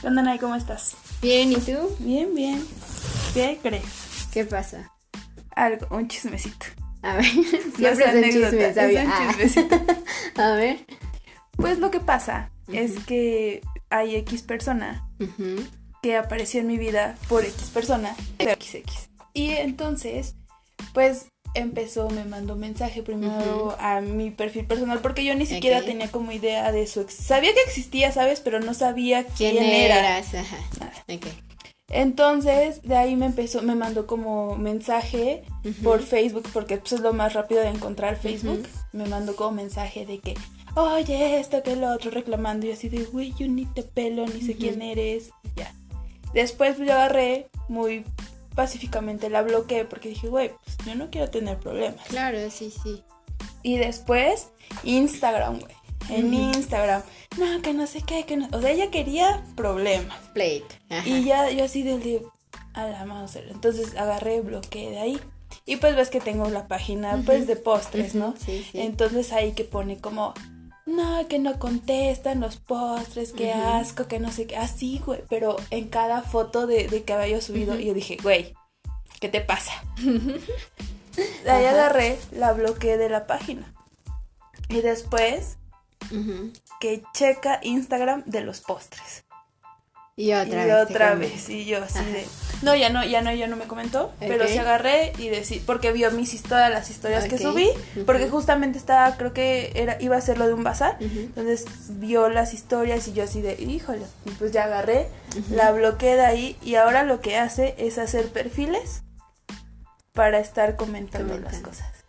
¿Qué onda, Nay? ¿Cómo estás? Bien, ¿y tú? Bien, bien. ¿Qué crees? ¿Qué pasa? Algo, un chismecito. A ver, siempre es un chisme, Ah. A ver. Pues lo que pasa es que hay X persona que apareció en mi vida por X persona de XX. Y entonces, pues empezó, me mandó un mensaje primero a mi perfil personal porque yo ni siquiera tenía como idea de su ex. Sabía que existía, ¿sabes? Pero no sabía quién, ¿Quién, era. Ajá. Entonces, de ahí me empezó, me mandó como mensaje por Facebook, porque pues, es lo más rápido de encontrar Facebook. Me mandó como mensaje de que, oye, esto que lo otro, reclamando. Y así de, güey, yo ni te pelo, ni sé quién eres. Y ya. Después yo agarré muy pacíficamente la bloqueé porque dije, güey, pues yo no quiero tener problemas. Claro, sí, sí. Y después, Instagram, güey. En. Instagram, no, que no sé qué, que no. O sea, ella quería problemas. Ajá. Y ya yo así del de a la Mauser. Entonces agarré, bloqueé de ahí. Y pues ves que tengo la página pues de postres, ¿no? Sí. Entonces ahí que pone como no, que no contestan los postres, que asco, que no sé qué. Así, güey. Pero en cada foto de, de que había yo subido, y yo dije, güey, ¿qué te pasa? De ahí Ajá. agarré, la bloqueé de la página. Y después que checa Instagram de los postres. Y otra y vez. otra vez y yo así Ajá. de no ya no ya no ya no me comentó pero sí agarré y decí porque vio mis historias las historias que subí porque justamente estaba creo que era iba a ser lo de un bazar entonces vio las historias y yo así de híjole y pues ya agarré la bloqueé de ahí y ahora lo que hace es hacer perfiles para estar comentando, las cosas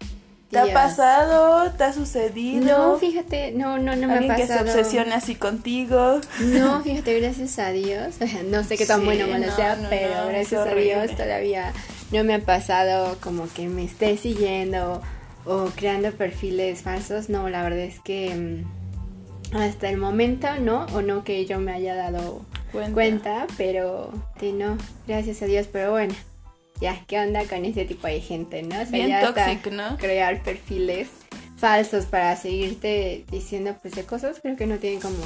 ¿Te ha pasado? ¿Te ha sucedido? No, fíjate, no, no, no me ha ¿Alguien que se pasado. obsesione así contigo? No, fíjate, gracias a Dios. No sé qué tan Sí, bueno o malo no, sea, no, pero no, gracias a. Dios todavía no me ha pasado como que me esté siguiendo o creando perfiles falsos. No, la verdad es que mm, hasta el momento no, o no que yo me haya dado Cuenta. cuenta, pero sí, no, gracias a Dios, pero bueno. Ya, ¿qué onda con ese tipo de gente, no? O sea, Bien ya tóxico, ¿no? crear perfiles falsos para seguirte diciendo pues de cosas creo que no tienen como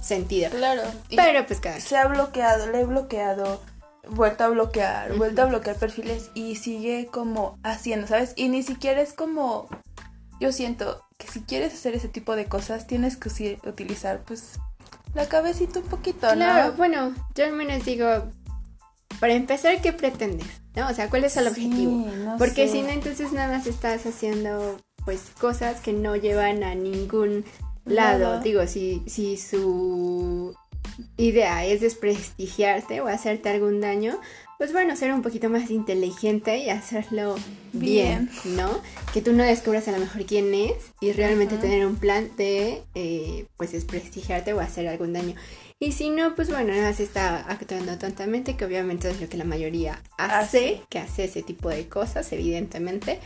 sentido. Claro. Pero pues cada se ha bloqueado, le he bloqueado, vuelto a bloquear, Ujú. vuelto a bloquear perfiles y sigue como haciendo, ¿sabes? Y ni siquiera es como, yo siento que si quieres hacer ese tipo de cosas tienes que utilizar pues la cabecita un poquito, Claro, ¿no? bueno, yo al menos digo, para empezar, ¿qué pretendes? ¿No? O sea, ¿cuál es el Sí, objetivo? no Porque si no, entonces nada más estás haciendo pues cosas que no llevan a ningún lado. Digo, si, si su idea es desprestigiarte o hacerte algún daño, pues bueno, ser un poquito más inteligente y hacerlo bien, ¿no? Que tú no descubras a lo mejor quién es y realmente Ajá. tener un plan de eh, pues desprestigiarte o hacer algún daño. Y si no, pues bueno, nada más está actuando tontamente, que obviamente es lo que la mayoría hace, Hace. que hace ese tipo de cosas, evidentemente.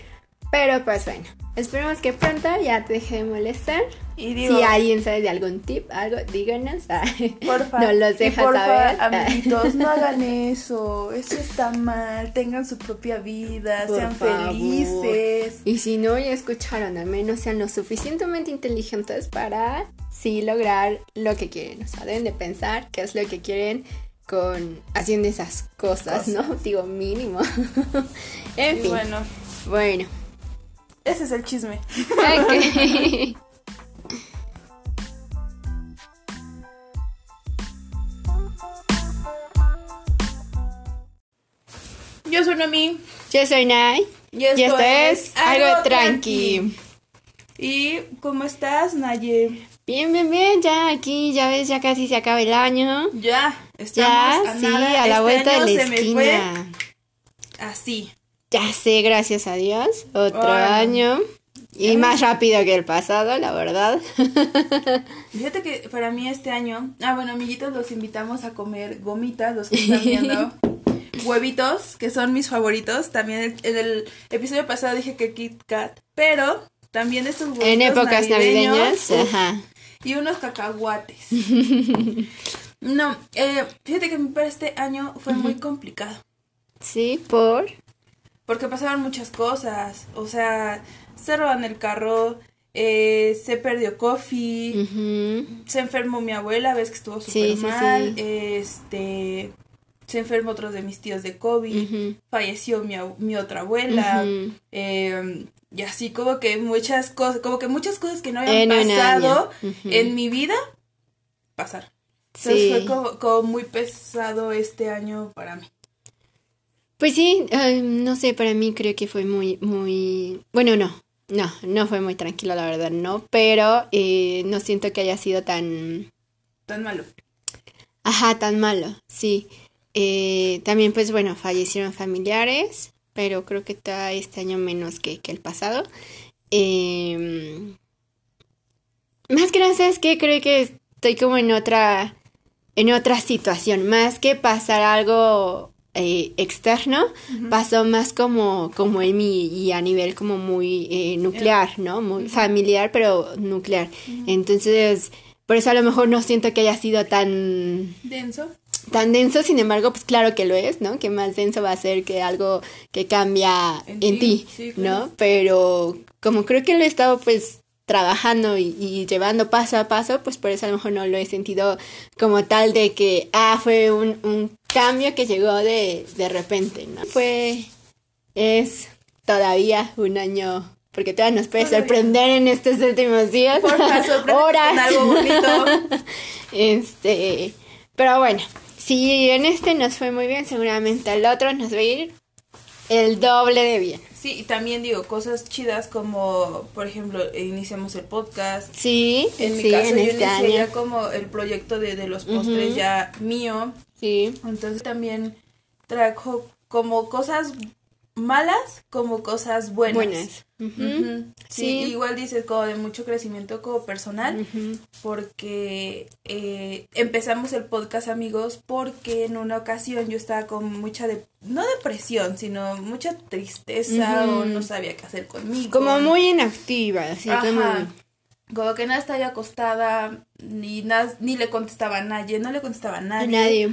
Pero pues bueno, esperemos que pronto ya te deje de molestar. Y digo, si alguien sabe de algún tip, algo, díganos. porfa, nos los y deja porfa, saber. amiguitos, no hagan eso, eso está mal, tengan su propia vida, Por sean favor. felices. Y si no, ya escucharon, al menos sean lo suficientemente inteligentes para sí lograr lo que quieren. O sea, deben de pensar qué es lo que quieren con haciendo esas cosas, ¿no? Digo, mínimo. en Y fin. bueno, Bueno. Ese es el chisme. Yo soy Noemí. Yo soy Nay. Y Y esto es algo tranqui. ¿Y cómo estás, Naye? Bien, bien, bien. Ya aquí, ya ves, ya casi se acaba el año. Ya, Ya, estamos a sí, nada. a la Este vuelta de la se me fue esquina. así. Ya sé, gracias a Dios. Otro Bueno. año. Y más rápido que el pasado, la verdad. Fíjate que para mí este año, ah bueno, amiguitos, los invitamos a comer gomitas, los que están viendo. Huevitos, que son mis favoritos. También en el episodio pasado dije que Kit Kat, pero también estos huevitos en épocas navideñas. uf, Ajá. y unos cacahuates. no, eh, fíjate que para este año fue muy complicado. Sí, por. Porque pasaron muchas cosas. O sea, se roban el carro, eh, se perdió Coffee, se enfermó mi abuela, ves que estuvo súper mal, este, se enfermó otro de mis tíos de COVID, falleció mi, mi, otra abuela, em, y así como que muchas cosas, como que muchas cosas que no habían pasado en mi vida, pasar. Entonces fue como, como, muy pesado este año para mí. Pues sí, no sé, para mí creo que fue muy, muy, bueno, no, no, no fue muy tranquilo, la verdad, no, pero eh, no siento que haya sido tan... Tan malo. Ajá, tan malo, sí. Eh, también, pues bueno, fallecieron familiares, pero creo que está este año menos que, el pasado. Em, más que nada, ¿sabes qué? Creo que estoy como en otra, en otra situación, más que pasar algo eh, externo, pasó más como, como en mí y a nivel como muy eh, nuclear, ¿no? Muy familiar, pero nuclear. Entonces, por eso a lo mejor no siento que haya sido tan... Denso. Tan denso, sin embargo, pues claro que lo es, ¿no? Que más denso va a ser que algo que cambia en, ti, ¿no? Pero como creo que lo he estado pues trabajando y, llevando paso a paso, pues por eso a lo mejor no lo he sentido como tal de que, ah, fue un, un cambio que llegó de, de repente, ¿no? Fue, es todavía un año, porque todavía nos puede sorprender en estos últimos días. Por horas. algo bonito. este, pero bueno, si en este nos fue muy bien, seguramente el otro nos va a ir el doble de bien. Sí, y también digo cosas chidas como, por ejemplo, iniciamos el podcast. Sí, en mi caso yo este inicié ya como el proyecto de, de los postres ya mío. Sí. Entonces también trajo como cosas malas como cosas buenas. Buenas. sí, igual dices como de mucho crecimiento como personal, porque eh, empezamos el podcast amigos porque en una ocasión yo estaba con mucha, de, no depresión, sino mucha tristeza o no sabía qué hacer conmigo. Como muy inactiva, así como... Como que nada estaba acostada, ni, nada, ni le contestaba a nadie, no le contestaba a nadie. nadie.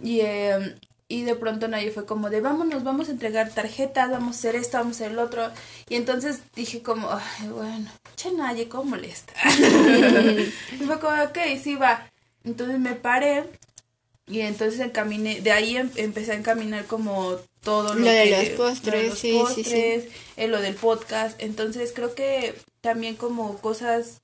Y eh, y de pronto nadie fue como de vámonos, vamos a entregar tarjetas, vamos a hacer esto, vamos a hacer el otro. Y entonces dije como, ay, bueno, che nadie, ¿cómo molesta? y fue como, ok, sí va. Entonces me paré y entonces encaminé, de ahí em, empecé a encaminar como todo lo, de los postres, sí, sí, sí. Eh, lo del podcast. Entonces creo que también como cosas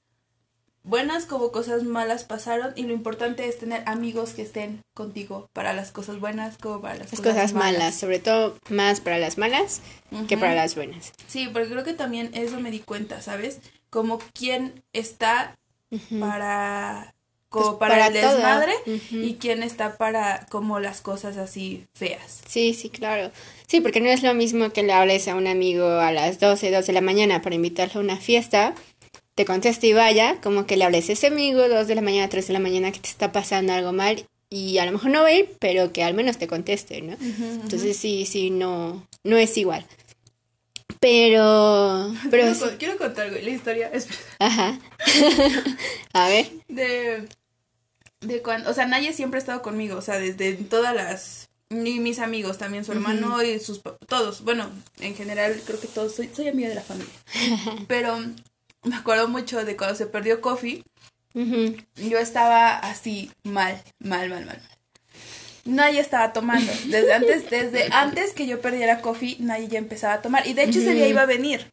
buenas como cosas malas pasaron y lo importante es tener amigos que estén contigo para las cosas buenas como para las, cosas, malas. sobre todo más para las malas que para las buenas. Sí, porque creo que también eso me di cuenta, ¿sabes? Como quién está para como pues para, el desmadre y quién está para como las cosas así feas. Sí, sí, claro. Sí, porque no es lo mismo que le hables a un amigo a las 12, 12 de la mañana para invitarle a una fiesta te conteste y vaya, como que le hables a ese amigo, dos de la mañana, tres de la mañana, que te está pasando algo mal y a lo mejor no va a ir, pero que al menos te conteste, ¿no? Entonces sí, sí, no, no es igual. Pero, pero quiero, contar la historia. Ajá. a ver. De, de cuando, o sea, Naye siempre ha estado conmigo, o sea, desde todas las y mis amigos también, su hermano y sus todos, bueno, en general creo que todos soy, soy amiga de la familia. Pero me acuerdo mucho de cuando se perdió Coffee. Yo estaba así mal, mal, mal, mal. Nadie estaba tomando. Desde antes, desde antes que yo perdiera Coffee, nadie ya empezaba a tomar. Y de hecho ese día iba a venir.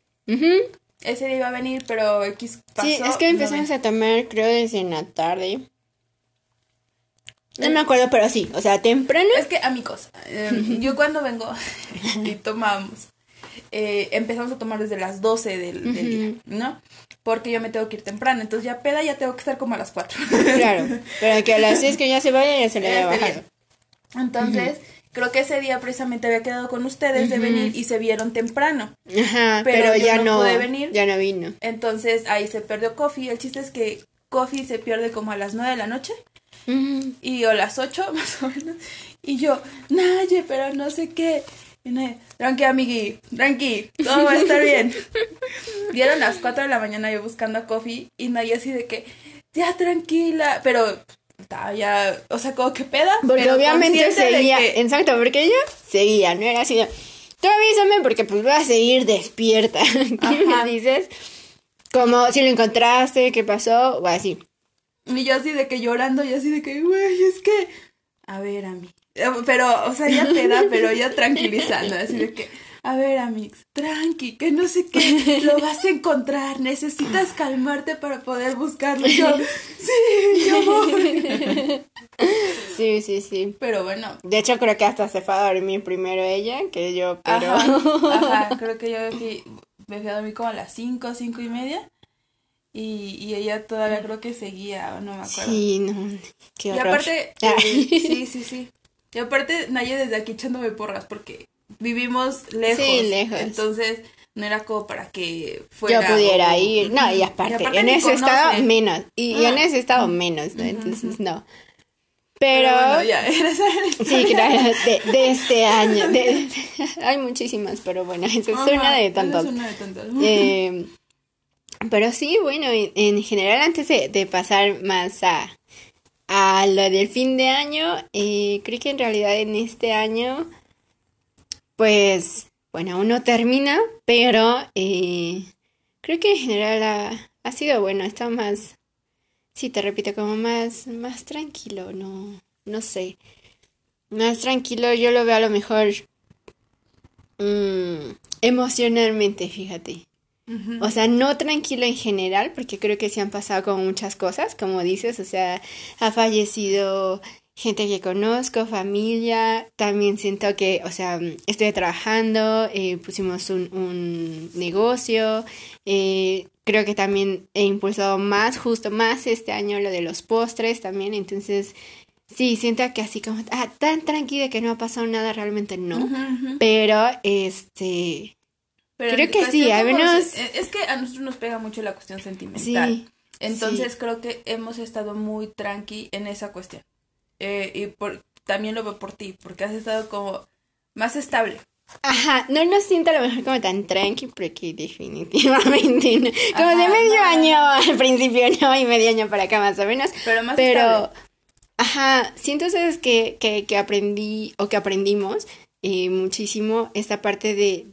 Ese día iba a venir, pero X pasó. Sí, es que empezamos a tomar, creo, desde la tarde. No me acuerdo, pero sí, o sea, temprano. Es que, amigos, eh, yo cuando vengo y tomamos, eh, empezamos a tomar desde las 12 del, día, ¿no? Porque yo me tengo que ir temprano, entonces ya peda ya tengo que estar como a las 4. claro, pero que a las 6 que ya se vaya ya se le haya bajado. Entonces, creo que ese día precisamente había quedado con ustedes de venir y se vieron temprano. Ajá, pero, ya no, pude venir. Ya no vino. Entonces ahí se perdió Coffee. El chiste es que Coffee se pierde como a las 9 de la noche. Y o las 8 más o menos. Y yo, Naye, pero no sé qué tranqui, amigui, tranqui, todo va a estar bien. Dieron las 4 de la mañana yo buscando a Coffee y nadie así de que, ya tranquila, pero ya, o sea, como que peda. Porque obviamente seguía, exacto, porque ella seguía, no era así de, tú avísame porque pues voy a seguir despierta. ¿Qué me dices? Como si lo encontraste, qué pasó, o así. Y yo así de que llorando y así de que, güey, es que, a ver, a mí. Pero, o sea, ya te da, pero ya tranquilizando, así de que, a ver, Amix, tranqui, que no sé qué, lo vas a encontrar, necesitas calmarte para poder buscarlo. Yo, sí, yo voy. Sí, sí, sí. Pero bueno. De hecho, creo que hasta se fue a dormir primero ella que yo, pero... Ajá, creo que yo me fui a dormir como a las cinco, cinco y media. Y, y ella todavía creo que seguía, no me acuerdo. Sí, no, qué horror. Y aparte, eh, sí, sí, sí. Y aparte, Naya desde aquí echándome porras porque vivimos lejos. Sí, lejos. Entonces, no era como para que fuera. Yo pudiera ir. No, y aparte, en ese estado menos. Y, en ese estado menos, ¿no? Entonces, no. Pero, bueno, ya, sí, claro, de, de este año. De, hay muchísimas, pero bueno, esa es una de tantos. Es una de. Eh, pero sí, bueno, en, en general, antes de, de, pasar más a, a lo del fin de año, eh, creo que en realidad en este año pues, bueno, aún no termina, pero eh, creo que en general ha, ha sido bueno, está más, sí, te repito, como más, más tranquilo, no, no sé, más tranquilo, yo lo veo a lo mejor mmm, emocionalmente, fíjate. O sea, no tranquilo en general, porque creo que se han pasado con muchas cosas, como dices, o sea, ha fallecido gente que conozco, familia, también siento que, o sea, estoy trabajando, eh, pusimos un, un negocio, eh, creo que también he impulsado más, justo más este año lo de los postres también, entonces sí, siento que así como, ah, tan tranquila que no ha pasado nada, realmente no, pero este, Pero creo que sí, como menos- se- Es que a nosotros nos pega mucho la cuestión sentimental. sí, Entonces creo que hemos estado muy tranqui en esa cuestión. Eh, y por, también lo veo por ti, porque has estado como más estable. Ajá, no lo siento a lo mejor como tan tranqui, porque definitivamente no. Como de medio no. año al principio, no, y medio año para acá más o menos. Pero más Pero, estable. ajá, siento, ¿sabes? Que, que, que aprendí o que aprendimos eh, muchísimo esta parte de,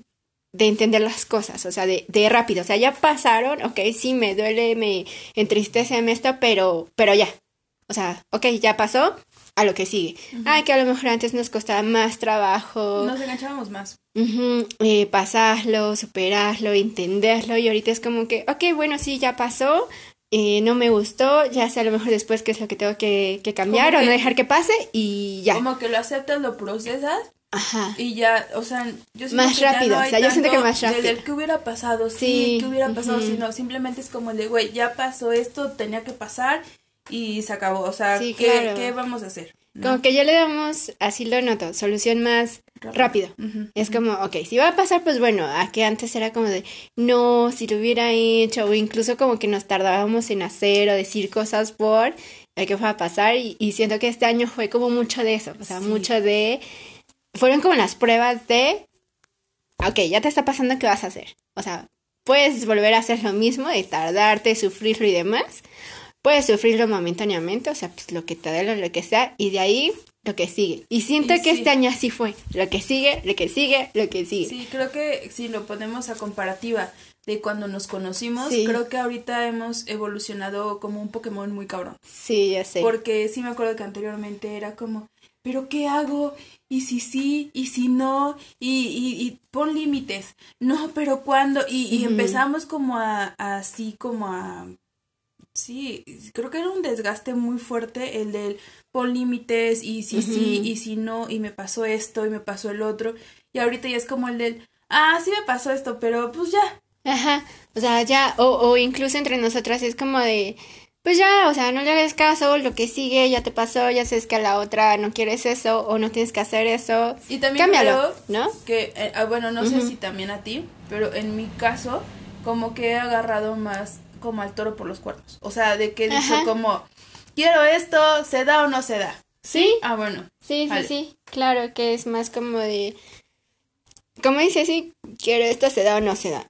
de entender las cosas, o sea, de, de rápido. O sea, ya pasaron, ok, sí, me duele, me entristece esto, pero, pero ya. O sea, ok, ya pasó, a lo que sigue. Ah, que a lo mejor antes nos costaba más trabajo. Nos enganchábamos más. Eh, pasarlo, superarlo, entenderlo y ahorita es como que, ok, bueno, sí, ya pasó, eh, no me gustó, ya sé a lo mejor después qué es lo que tengo que, que cambiar o no dejar que pase y ya. Como que lo aceptas, lo procesas Ajá. y ya, o sea, yo siento Más que ya rápido, no hay o sea, yo siento que más rápido. Del que hubiera pasado, sí, Sí, que hubiera pasado, ujú. sino simplemente es como el de, güey, ya pasó esto, tenía que pasar y se acabó. O sea, Sí, ¿qué, claro. ¿qué vamos a hacer? ¿No? Como que ya le damos, así lo noto, solución más rápido. Ujú. Es como, ok, si va a pasar, pues bueno, a que antes era como de, no, si lo hubiera hecho, o incluso como que nos tardábamos en hacer o decir cosas por el que fue a pasar, y, y siento que este año fue como mucho de eso, o sea, Sí. mucho de, fueron como las pruebas de, ok, ya te está pasando, ¿qué vas a hacer? O sea, puedes volver a hacer lo mismo, de tardarte, sufrirlo y demás, puedes sufrirlo momentáneamente, o sea, pues lo que te dé, lo que sea, y de ahí lo que sigue. Y siento Y que sí. este año así fue, lo que sigue, lo que sigue, lo que sigue. Sí, creo que si lo ponemos a comparativa de cuando nos conocimos, Sí. creo que ahorita hemos evolucionado como un Pokémon muy cabrón. Sí, ya sé. Porque sí me acuerdo que anteriormente era como, ¿pero qué hago? ¿Y si sí? ¿Y si no? Y, y, y pon límites. No, pero ¿cuándo? Y, empezamos como a, a así como a... Sí, creo que era un desgaste muy fuerte el del pon límites y si sí y si no y me pasó esto y me pasó el otro. Y ahorita ya es como el del, ah, sí me pasó esto, pero pues ya. Ajá, o sea, ya, o, o incluso entre nosotras es como de, pues ya, o sea, no le hagas caso, lo que sigue ya te pasó, ya sabes que a la otra no quieres eso o no tienes que hacer eso, Y también cámbialo, creo ¿no? que, eh, ah, bueno, no sé si también a ti, pero en mi caso, como que he agarrado más como al toro por los cuernos. O sea, de que he dicho Ajá. como, quiero esto, ¿se da o no se da? Sí, Ah, bueno. sí, sí, Vale. sí, claro que es más como de, como dice sí, quiero esto, se da o no se da.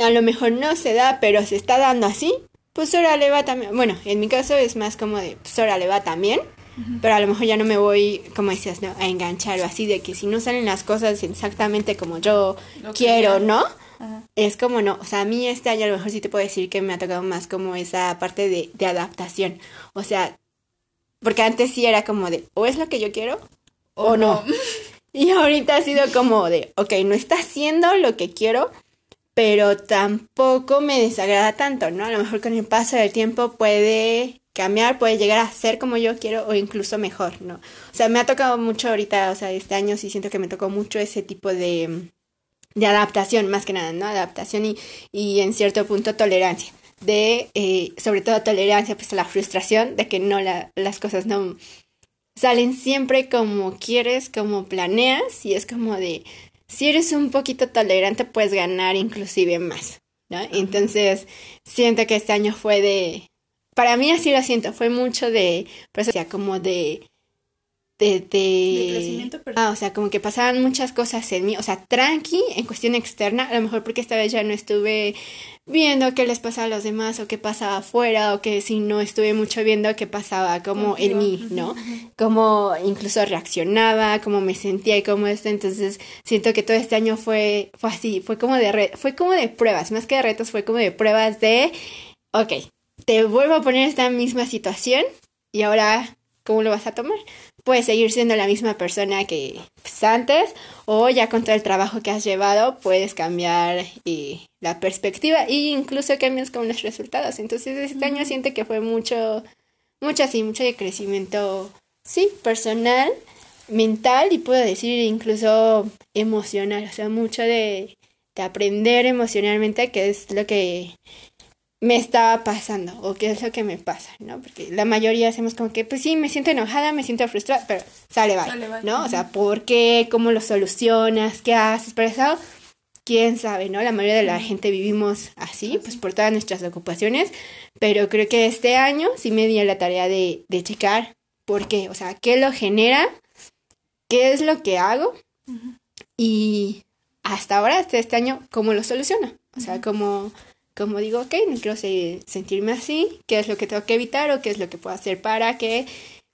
A lo mejor no se da, pero se está dando así, pues ahora le va también. Bueno, en mi caso es más como de, pues ahora le va también. Pero a lo mejor ya no me voy, como decías, ¿no? a enganchar o así, de que si no salen las cosas exactamente como yo Lo quiero, ¿no? es como no, o sea, a mí este año a lo mejor sí te puedo decir que me ha tocado más como esa parte de, de adaptación, o sea, porque antes sí era como de, o es lo que yo quiero o, no. Y ahorita ha sido como de, ok, no está haciendo lo que quiero, pero tampoco me desagrada tanto, ¿no? A lo mejor con el paso del tiempo puede cambiar, puede llegar a ser como yo quiero o incluso mejor, ¿no? O sea, me ha tocado mucho ahorita, o sea, este año sí siento que me tocó mucho ese tipo de, de adaptación, más que nada, ¿no? Adaptación y, y en cierto punto tolerancia. De, eh, sobre todo tolerancia, pues a la frustración de que no la, las cosas no salen siempre como quieres, como planeas, y es como de, si eres un poquito tolerante, puedes ganar inclusive más, ¿no? Entonces, siento que este año fue de, para mí así lo siento, fue mucho de, pues, o sea, como de, de, de, crecimiento personal. Ah, o sea, como que pasaban muchas cosas en mí, o sea, tranqui en cuestión externa, a lo mejor porque esta vez ya no estuve viendo qué les pasaba a los demás o qué pasaba afuera o que si no estuve mucho viendo qué pasaba como en mí, ¿no? Cómo incluso reaccionaba, cómo me sentía y cómo esto, entonces siento que todo este año fue fue así, fue como de fue como de pruebas, más que de retos, fue como de pruebas de ok, te vuelvo a poner esta misma situación y ahora ¿cómo lo vas a tomar? Puedes seguir siendo la misma persona que pues, antes o ya con todo el trabajo que has llevado puedes cambiar y la perspectiva e incluso cambias con los resultados. Entonces este año siento que fue mucho, mucho así, mucho de crecimiento, sí, personal, mental y puedo decir incluso emocional, o sea, mucho de, de aprender emocionalmente, que es lo que me estaba pasando o qué es lo que me pasa, ¿no? Porque la mayoría hacemos como que, pues sí, me siento enojada, me siento frustrada, pero sale, bye, ¿no? O sea, ¿por qué? ¿Cómo lo solucionas? ¿Qué haces? Pero eso, quién sabe, ¿no? La mayoría de la gente vivimos así, pues por todas nuestras ocupaciones, pero creo que este año sí me di la tarea de, de checar por qué, o sea, qué lo genera, qué es lo que hago y hasta ahora, hasta este año, cómo lo soluciono, o sea, cómo como digo, ok, no quiero sentirme así, qué es lo que tengo que evitar o qué es lo que puedo hacer para que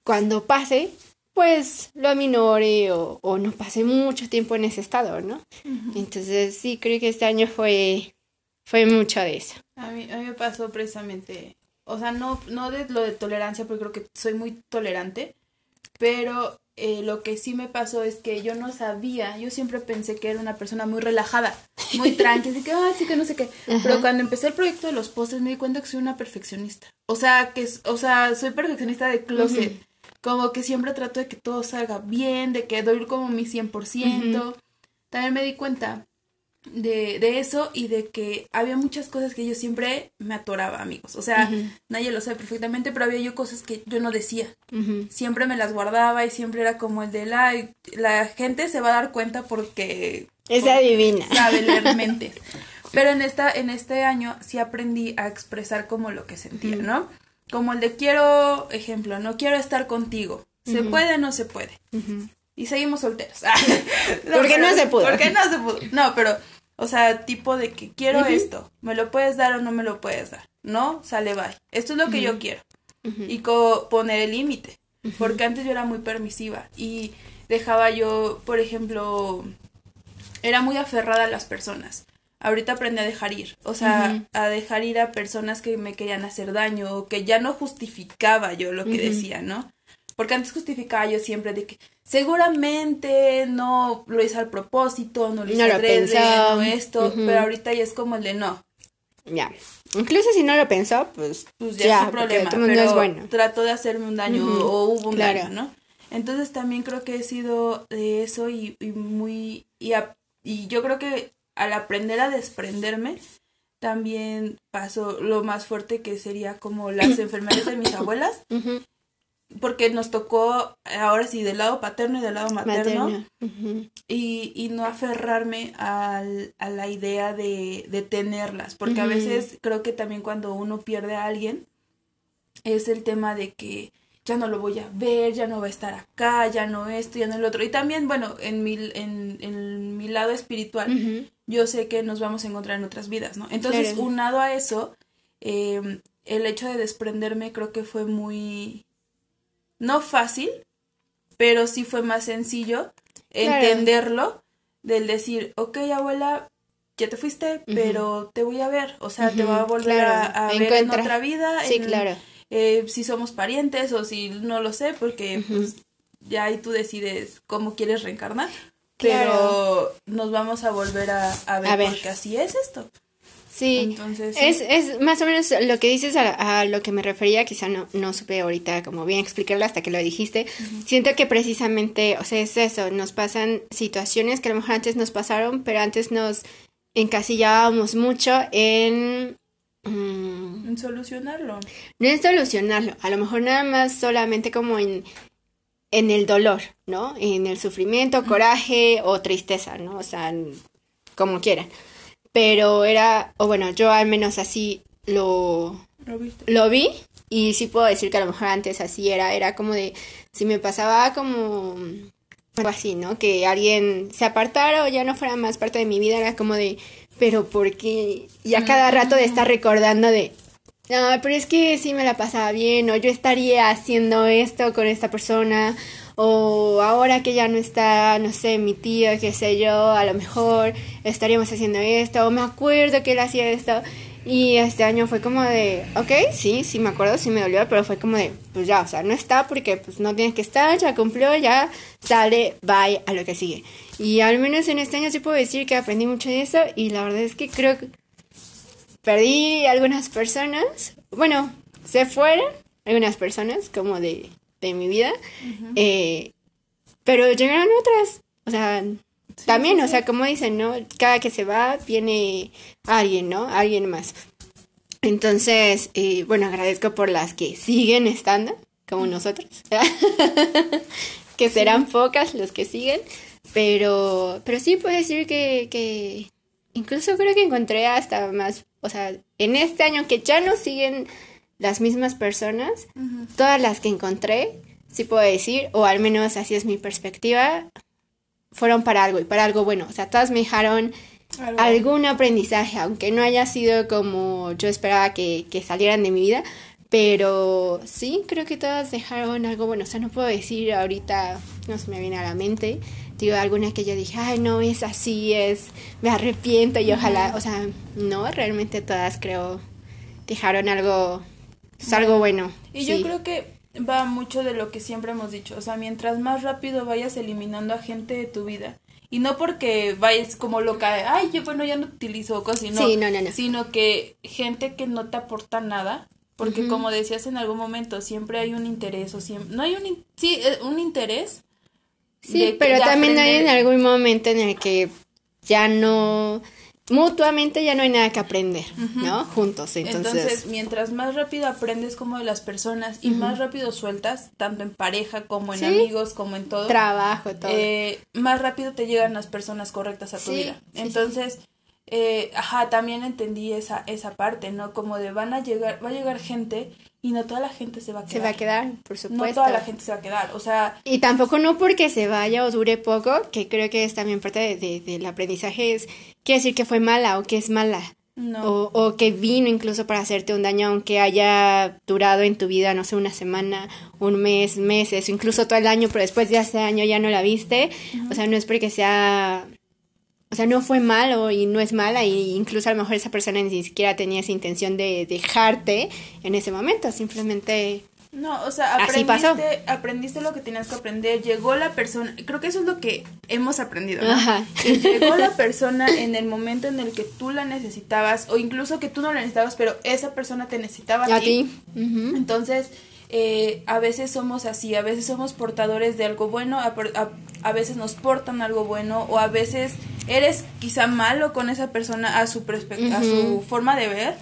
cuando pase, pues lo aminore o, no pase mucho tiempo en ese estado, ¿no? Entonces sí, creo que este año fue, fue mucho de eso. A mí, a mí me pasó precisamente, o sea, no, no de lo de tolerancia, porque creo que soy muy tolerante, pero eh, lo que sí me pasó es que yo no sabía, yo siempre pensé que era una persona muy relajada, muy tranquila, así que, sí que no sé qué. Pero cuando empecé el proyecto de los postres me di cuenta que soy una perfeccionista. O sea, que, o sea, soy perfeccionista de closet. Como que siempre trato de que todo salga bien, de que doy como mi 100%. También me di cuenta de, de, eso y de que había muchas cosas que yo siempre me atoraba, amigos. O sea, nadie lo sabe perfectamente, pero había yo cosas que yo no decía. Siempre me las guardaba y siempre era como el de la... La gente se va a dar cuenta porque... Es adivina. Sabe leer mentes. Pero en, esta, en este año sí aprendí a expresar como lo que sentía, ¿no? Como el de quiero, ejemplo, no quiero estar contigo. ¿Se puede o no se puede? Y seguimos solteros. no, ¿Por qué no se pudo? Porque no se pudo. No, pero, o sea, tipo de que quiero esto, ¿me lo puedes dar o no me lo puedes dar? No, sale, bye. Esto es lo que yo quiero. Y poner el límite. Porque antes yo era muy permisiva y dejaba yo, por ejemplo, era muy aferrada a las personas. Ahorita aprendí a dejar ir, o sea, a dejar ir a personas que me querían hacer daño o que ya no justificaba yo lo que decía, ¿no? Porque antes justificaba yo siempre de que seguramente no lo hice al propósito, no lo hice no no esto, pero ahorita ya es como el de no. Ya. Incluso si no lo pensó, pues, pues ya, es un problema, pero bueno. trató de hacerme un daño o hubo un daño, ¿no? Entonces también creo que he sido de eso y, muy y, y yo creo que al aprender a desprenderme también pasó lo más fuerte que sería como las enfermedades de mis abuelas porque nos tocó ahora sí del lado paterno y del lado materno, y, y, no aferrarme al, a la idea de, de tenerlas, porque a veces creo que también cuando uno pierde a alguien es el tema de que ya no lo voy a ver, ya no va a estar acá, ya no esto, ya no el otro. Y también, bueno, en mi, en, en mi lado espiritual, yo sé que nos vamos a encontrar en otras vidas, ¿no? Entonces, unado a eso, eh, el hecho de desprenderme creo que fue muy no fácil, pero sí fue más sencillo entenderlo del decir, ok abuela, ya te fuiste, pero te voy a ver, o sea, te voy a volver a, ver en otra vida. Sí, claro. Eh, si somos parientes o si no lo sé, porque pues ya ahí tú decides cómo quieres reencarnar. Pero nos vamos a volver a, ver, porque así es esto. Sí, Entonces, Es, es más o menos lo que dices a, lo que me refería, quizá no, no supe ahorita como bien explicarlo hasta que lo dijiste. Siento que precisamente, o sea, es eso, nos pasan situaciones que a lo mejor antes nos pasaron, pero antes nos encasillábamos mucho en... Mm, en solucionarlo. No en solucionarlo, a lo mejor nada más solamente como en en el dolor, ¿no? En el sufrimiento, coraje o tristeza, ¿no? O sea, como quieran. Pero era, o bueno, yo al menos así lo, lo, vi y sí puedo decir que a lo mejor antes así era, era como de, si me pasaba como algo así, ¿no? Que alguien se apartara o ya no fuera más parte de mi vida, era como de, pero ¿por qué? Y a cada rato de estar recordando de, no, pero es que sí me la pasaba bien, o yo estaría haciendo esto con esta persona, o ahora que ya no está, no sé, mi tía, qué sé yo, a lo mejor estaríamos haciendo esto, o me acuerdo que él hacía esto. Y este año fue como de, ok, sí, sí me acuerdo, sí me dolió, pero fue como de, pues ya, o sea, no está porque pues no tiene que estar, ya cumplió, ya sale, bye, a lo que sigue. Y al menos en este año sí puedo decir que aprendí mucho de eso y la verdad es que creo que perdí algunas personas, bueno, se fueron algunas personas como de, de mi vida, eh, pero llegaron otras, o sea, también, o sea, como dicen, ¿no? Cada que se va viene alguien, ¿no? Alguien más. Entonces, eh, bueno, agradezco por las que siguen estando, como nosotros, que serán pocas los que siguen, pero, pero sí puedo decir que, que incluso creo que encontré hasta más o sea, en este año que ya no siguen las mismas personas, todas las que encontré, sí puedo decir, o al menos así es mi perspectiva, fueron para algo y para algo bueno. O sea, todas me dejaron algún aprendizaje, aunque no haya sido como yo esperaba que, que salieran de mi vida, pero sí, creo que todas dejaron algo bueno. O sea, no puedo decir ahorita, no se me viene a la mente, digo, alguna que yo dije, ay, no, es así, es, me arrepiento y ojalá, o sea, no, realmente todas creo dejaron algo, es algo bueno. Y yo creo que va mucho de lo que siempre hemos dicho, o sea, mientras más rápido vayas eliminando a gente de tu vida, y no porque vayas como loca, ay, yo bueno, ya no utilizo cosas, sino, sino que gente que no te aporta nada, porque como decías en algún momento, siempre hay un interés, o siempre, no hay un, sí, eh, un interés, Sí, pero también hay en algún momento en el que ya no mutuamente ya no hay nada que aprender, ¿no? Juntos, entonces. Entonces, mientras más rápido aprendes como de las personas y más rápido sueltas, tanto en pareja como en amigos, como en todo. Trabajo, todo. Eh, más rápido te llegan las personas correctas a tu vida. Entonces, eh, ajá, también entendí esa, esa parte, ¿no? Como de van a llegar, va a llegar gente y no toda la gente se va a quedar. Se va a quedar, por supuesto. No toda la gente se va a quedar, o sea... Y tampoco no porque se vaya o dure poco, que creo que es también parte de, de, del aprendizaje, es quiere decir que fue mala o que es mala. No. O, o, que vino incluso para hacerte un daño, aunque haya durado en tu vida, no sé, una semana, un mes, meses, incluso todo el año, pero después de ese año ya no la viste. O sea, no es porque sea o sea, no fue malo y no es mala, y incluso a lo mejor esa persona ni siquiera tenía esa intención de dejarte en ese momento, simplemente... No, o sea, aprendiste, aprendiste lo que tenías que aprender, llegó la persona, creo que eso es lo que hemos aprendido, ¿no? Ajá. llegó la persona en el momento en el que tú la necesitabas, o incluso que tú no la necesitabas, pero esa persona te necesitaba a, ti. Entonces, eh, a veces somos así, a veces somos portadores de algo bueno, a, a, veces nos portan algo bueno, o a veces eres quizá malo con esa persona a su, a su forma de ver,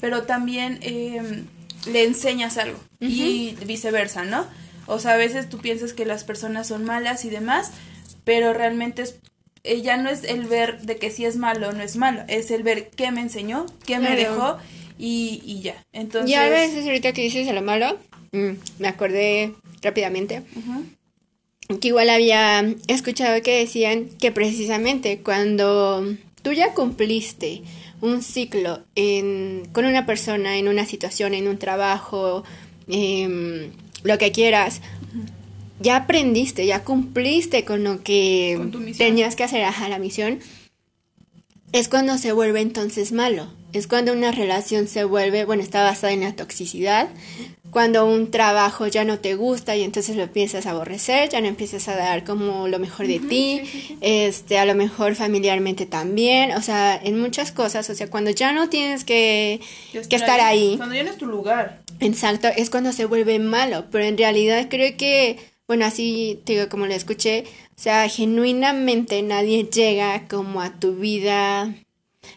pero también eh, le enseñas algo y viceversa, ¿no? O sea, a veces tú piensas que las personas son malas y demás, pero realmente es eh, ya no es el ver de que si es malo o no es malo, es el ver qué me enseñó, qué me dejó y, y, ya. Entonces... Y a veces ahorita que dices de lo malo, mm, me acordé rápidamente que igual había escuchado que decían que precisamente cuando tú ya cumpliste un ciclo en, con una persona, en una situación, en un trabajo, em, lo que quieras, ya aprendiste, ya cumpliste con lo que tenías que hacer, a la misión, es cuando se vuelve entonces malo. Es cuando una relación se vuelve, bueno, está basada en la toxicidad, cuando un trabajo ya no te gusta y entonces lo empiezas a aborrecer, ya no empiezas a dar como lo mejor de ti, este, a lo mejor familiarmente también, o sea, en muchas cosas, o sea, cuando ya no tienes que, que estar ahí, Cuando ya no es tu lugar. Exacto, es cuando se vuelve malo, pero en realidad creo que, bueno, así te digo como lo escuché, o sea, genuinamente nadie llega como a tu vida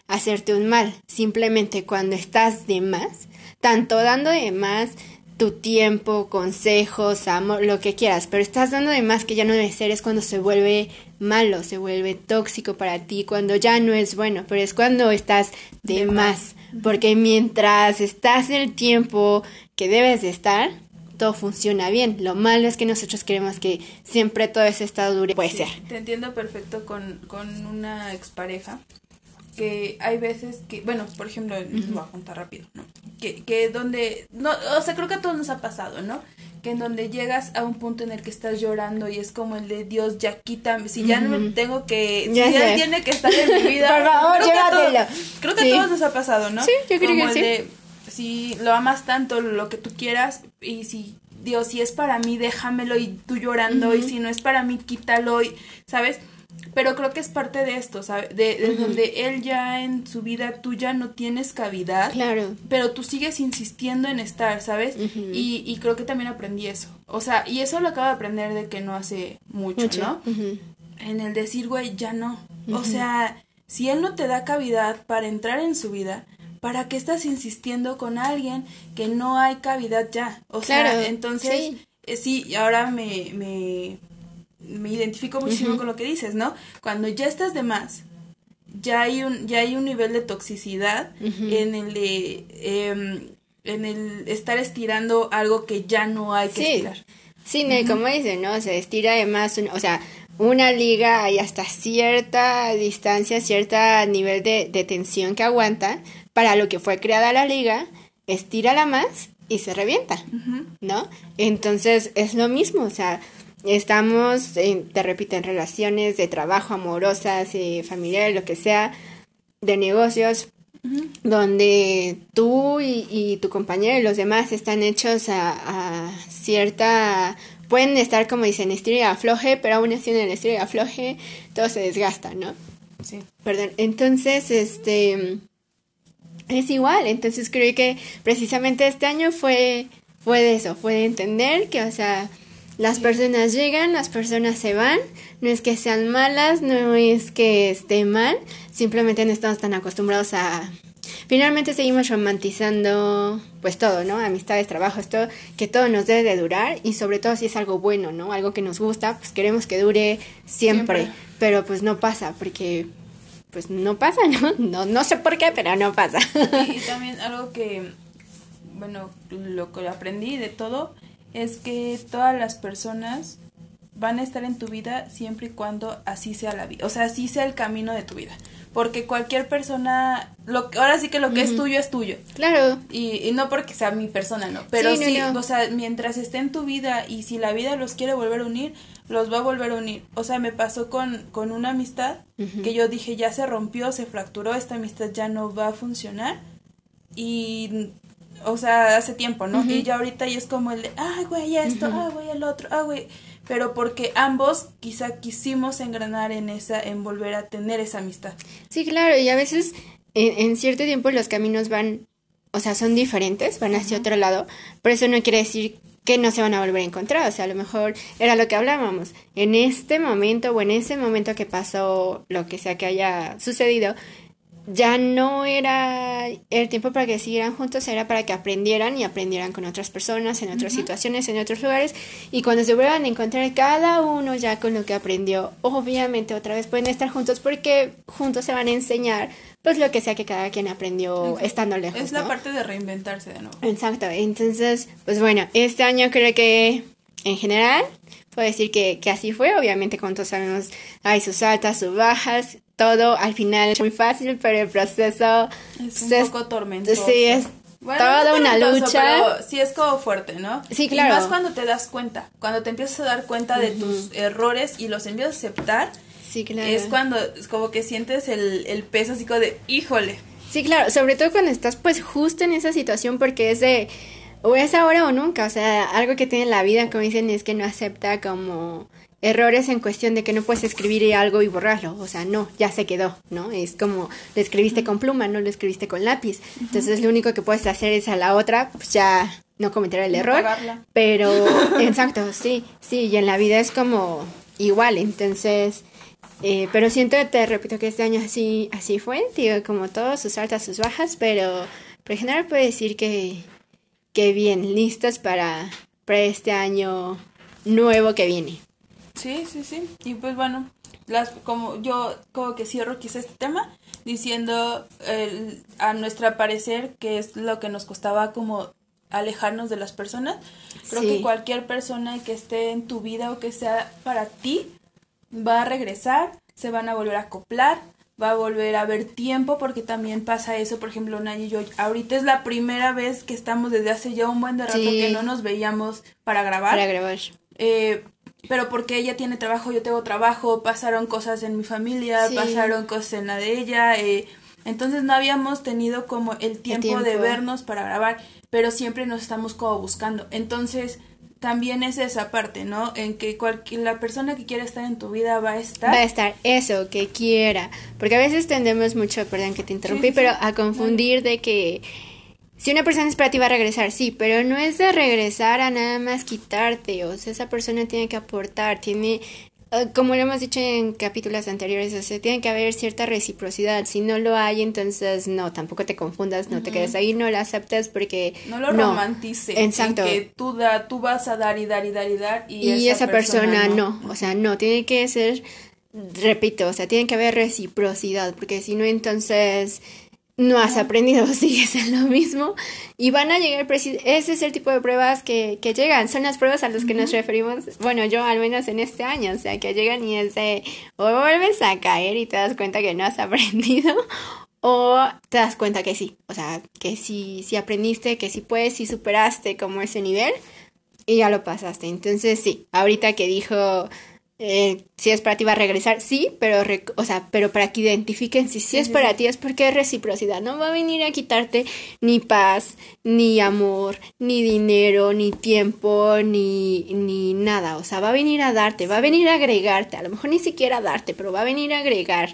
a hacerte un mal, simplemente cuando estás de más, tanto dando de más tu tiempo, consejos, amor, lo que quieras, pero estás dando de más que ya no debe ser, es cuando se vuelve malo, se vuelve tóxico para ti, cuando ya no es bueno, pero es cuando estás de, más, porque mientras estás en el tiempo que debes de estar, todo funciona bien. Lo malo es que nosotros queremos que siempre todo ese estado dure. Puede ser. Te entiendo perfecto con, con una expareja que hay veces que, bueno, por ejemplo, voy a contar rápido, ¿no? Que, que donde, no, o sea, creo que a todos nos ha pasado, ¿no? Que en donde llegas a un punto en el que estás llorando y es como el de Dios, ya quítame, si ya no me tengo que, si Ya ya, sé. tiene que estar en mi vida. Por favor, creo que a todos-. Creo que Sí. a todos nos ha pasado, ¿no? Sí, yo creo Como que el sí. de, si lo amas tanto, lo que tú quieras, y si, Dios, si es para mí, déjamelo y tú llorando, y si no es para mí, quítalo, y, ¿sabes? Pero creo que es parte de esto, ¿sabes? De, de donde él ya en su vida, tú ya no tienes cavidad, Claro. pero tú sigues insistiendo en estar, ¿sabes? Y, y creo que también aprendí eso. O sea, y eso lo acabo de aprender de que no hace mucho, Mucho. ¿no? En el decir, güey, ya no. O sea, si él no te da cavidad para entrar en su vida, ¿para qué estás insistiendo con alguien que no hay cavidad ya? O Claro, sea, entonces, sí. eh, sí, ahora me, me, me identifico muchísimo con lo que dices, ¿no? Cuando ya estás de más, ya hay un, ya hay un nivel de toxicidad en el de, em, en el estar estirando algo que ya no hay que Sí. estirar. Sí, como dicen, ¿no? Se estira además, un- o sea, una liga hay hasta cierta distancia, cierto nivel de, de tensión que aguanta para lo que fue creada la liga, estírala más y se revienta, ¿no? Entonces es lo mismo, o sea, estamos, en- te repito, en relaciones de trabajo, amorosas, eh, familiares, lo que sea, de negocios, donde tú y, y tu compañero y los demás están hechos a, a cierta... Pueden estar, como dicen, estilo afloje, pero aún así en el estilo afloje todo se desgasta, ¿no? Sí. Perdón. Entonces, este... Es igual, entonces creo que precisamente este año fue, fue de eso, fue de entender que, o sea, las personas llegan, las personas se van, no es que sean malas, no es que esté mal, simplemente no estamos tan acostumbrados a... Finalmente seguimos romantizando pues todo, ¿no? Amistades, trabajos, todo, que todo nos debe de durar y sobre todo si es algo bueno, ¿no? Algo que nos gusta, pues queremos que dure siempre, Siempre. pero pues no pasa porque pues no pasa, ¿no? No, no sé por qué, pero no pasa. Y, y también algo que, bueno, lo que aprendí de todo es que todas las personas van a estar en tu vida siempre y cuando así sea la vida, o sea, así sea el camino de tu vida. Porque cualquier persona, lo, que- ahora sí que lo que es tuyo es tuyo. claro, Y, y no porque sea mi persona, no. Pero Sí, sí, no, no. o sea, mientras esté en tu vida y si la vida los quiere volver a unir, los va a volver a unir. O sea, me pasó con, con una amistad que yo dije, ya se rompió, se fracturó, esta amistad ya no va a funcionar. Y, o sea, hace tiempo, ¿no? Y ya ahorita ya es como el de, ay, güey, esto, ay, güey, el otro, ay, güey. Pero porque ambos quizá quisimos engranar en esa, en volver a tener esa amistad. Sí, claro, y a veces en, en cierto tiempo los caminos van, o sea, son diferentes, van hacia otro lado, pero eso no quiere decir que no se van a volver a encontrar, o sea, a lo mejor era lo que hablábamos, en este momento o en ese momento que pasó lo que sea que haya sucedido, ya no era el tiempo para que siguieran juntos, era para que aprendieran y aprendieran con otras personas, en otras situaciones, en otros lugares, y cuando se vuelvan a encontrar cada uno ya con lo que aprendió, obviamente otra vez pueden estar juntos porque juntos se van a enseñar pues lo que sea que cada quien aprendió estando lejos. Es la ¿no? parte de reinventarse de nuevo. Exacto, entonces, pues bueno, este año creo que en general puedo decir que, que así fue, obviamente como todos sabemos hay sus altas, sus bajas, todo al final es muy fácil, pero el proceso Es un pues, poco tormentoso. Sí, es toda no una lucha. Pero sí es como fuerte, ¿no? Sí, Y claro. más cuando te das cuenta, cuando te empiezas a dar cuenta de tus errores y los empiezas a aceptar, Sí, claro. Es cuando es como que sientes el, el peso así como de, híjole. Sí, claro, sobre todo cuando estás pues justo en esa situación porque es de o es ahora o nunca, o sea, algo que tiene la vida, como dicen, es que no acepta como errores en cuestión de que no puedes escribir algo y borrarlo, o sea, no, ya se quedó, ¿no? Es como lo escribiste con pluma, no lo escribiste con lápiz. Entonces, lo único que puedes hacer es a la otra, pues ya no cometer el error. Pero, exacto, sí, sí, y en la vida es como igual, entonces, eh, pero siento, te repito que este año así, así fue, digo, como todo, sus altas, sus bajas, pero, en general puedo decir que, que bien, listas para, para este año nuevo que viene. Sí, sí, sí. Y pues bueno, las como yo como que cierro quizá este tema diciendo el, a nuestra parecer que es lo que nos costaba como alejarnos de las personas. Creo que cualquier persona que esté en tu vida o que sea para ti va a regresar, se van a volver a acoplar, va a volver a haber tiempo porque también pasa eso, por ejemplo, Nay y yo, ahorita es la primera vez que estamos desde hace ya un buen de rato que no nos veíamos para grabar. Para grabar. Eh, pero porque ella tiene trabajo, yo tengo trabajo, pasaron cosas en mi familia, pasaron cosas en la de ella, eh, entonces no habíamos tenido como el tiempo, de vernos para grabar, pero siempre nos estamos como buscando. Entonces, también es esa parte, ¿no? En que cualquier, la persona que quiera estar en tu vida va a estar. Va a estar, eso, que quiera. Porque a veces tendemos mucho, perdón que te interrumpí, pero a confundir de que si una persona es para ti va a regresar, sí, pero no es de regresar a nada más quitarte, o sea, esa persona tiene que aportar, tiene, eh, como lo hemos dicho en capítulos anteriores, o sea, tiene que haber cierta reciprocidad, si no lo hay, entonces no, tampoco te confundas, no te quedes ahí, no lo aceptes porque... No lo romantices, exacto. que tú, da, tú vas a dar y dar y dar y dar y, esa, persona, no. o sea, no, tiene que ser repito, o sea, tiene que haber reciprocidad, porque si no, entonces no has aprendido, sigues en lo mismo y van a llegar, ese es el tipo de pruebas que, que llegan, son las pruebas a las que nos referimos, bueno, yo al menos en este año, o sea, que llegan y es de, o vuelves a caer y te das cuenta que no has aprendido, o te das cuenta que sí, o sea, que sí, sí aprendiste, que sí puedes, sí superaste como ese nivel y ya lo pasaste. Entonces sí, ahorita que dijo eh, si es para ti va a regresar, sí, pero, o sea, pero para que identifiquen si sí, es para ti es porque es reciprocidad, no va a venir a quitarte ni paz, ni amor, ni dinero, ni tiempo, ni, ni nada, o sea, va a venir a darte, va a venir a agregarte, a lo mejor ni siquiera a darte, pero va a venir a agregar